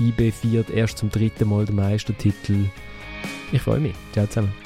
IB feiert erst zum dritten Mal den Meistertitel. Ich freue mich. Ciao zusammen.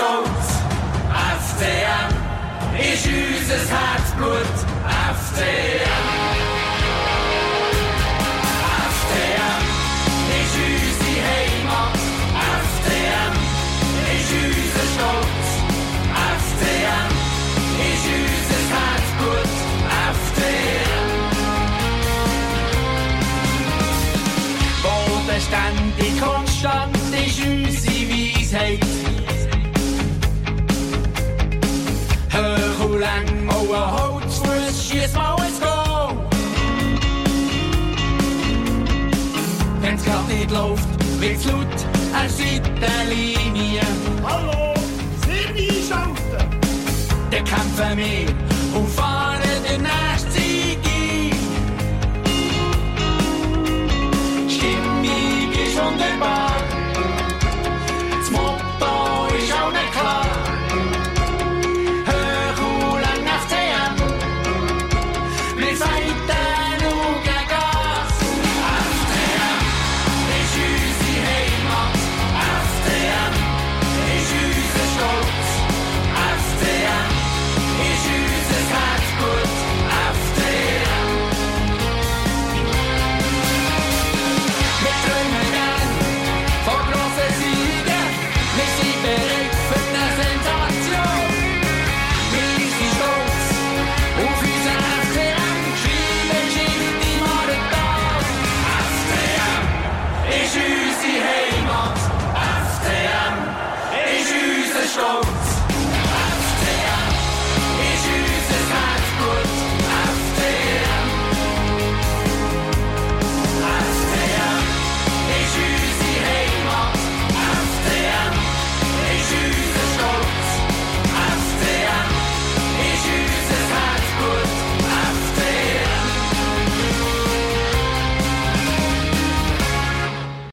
stolt AFCM is used as hard blood him. Uhr haut's fürs Schießmauers go. Wenn's grad nicht läuft, wird's laut an Seitenlinie. Hallo, sind die Dann kämpfen wir und fahren den nächsten Sieg ein. Stimmig ist wunderbar.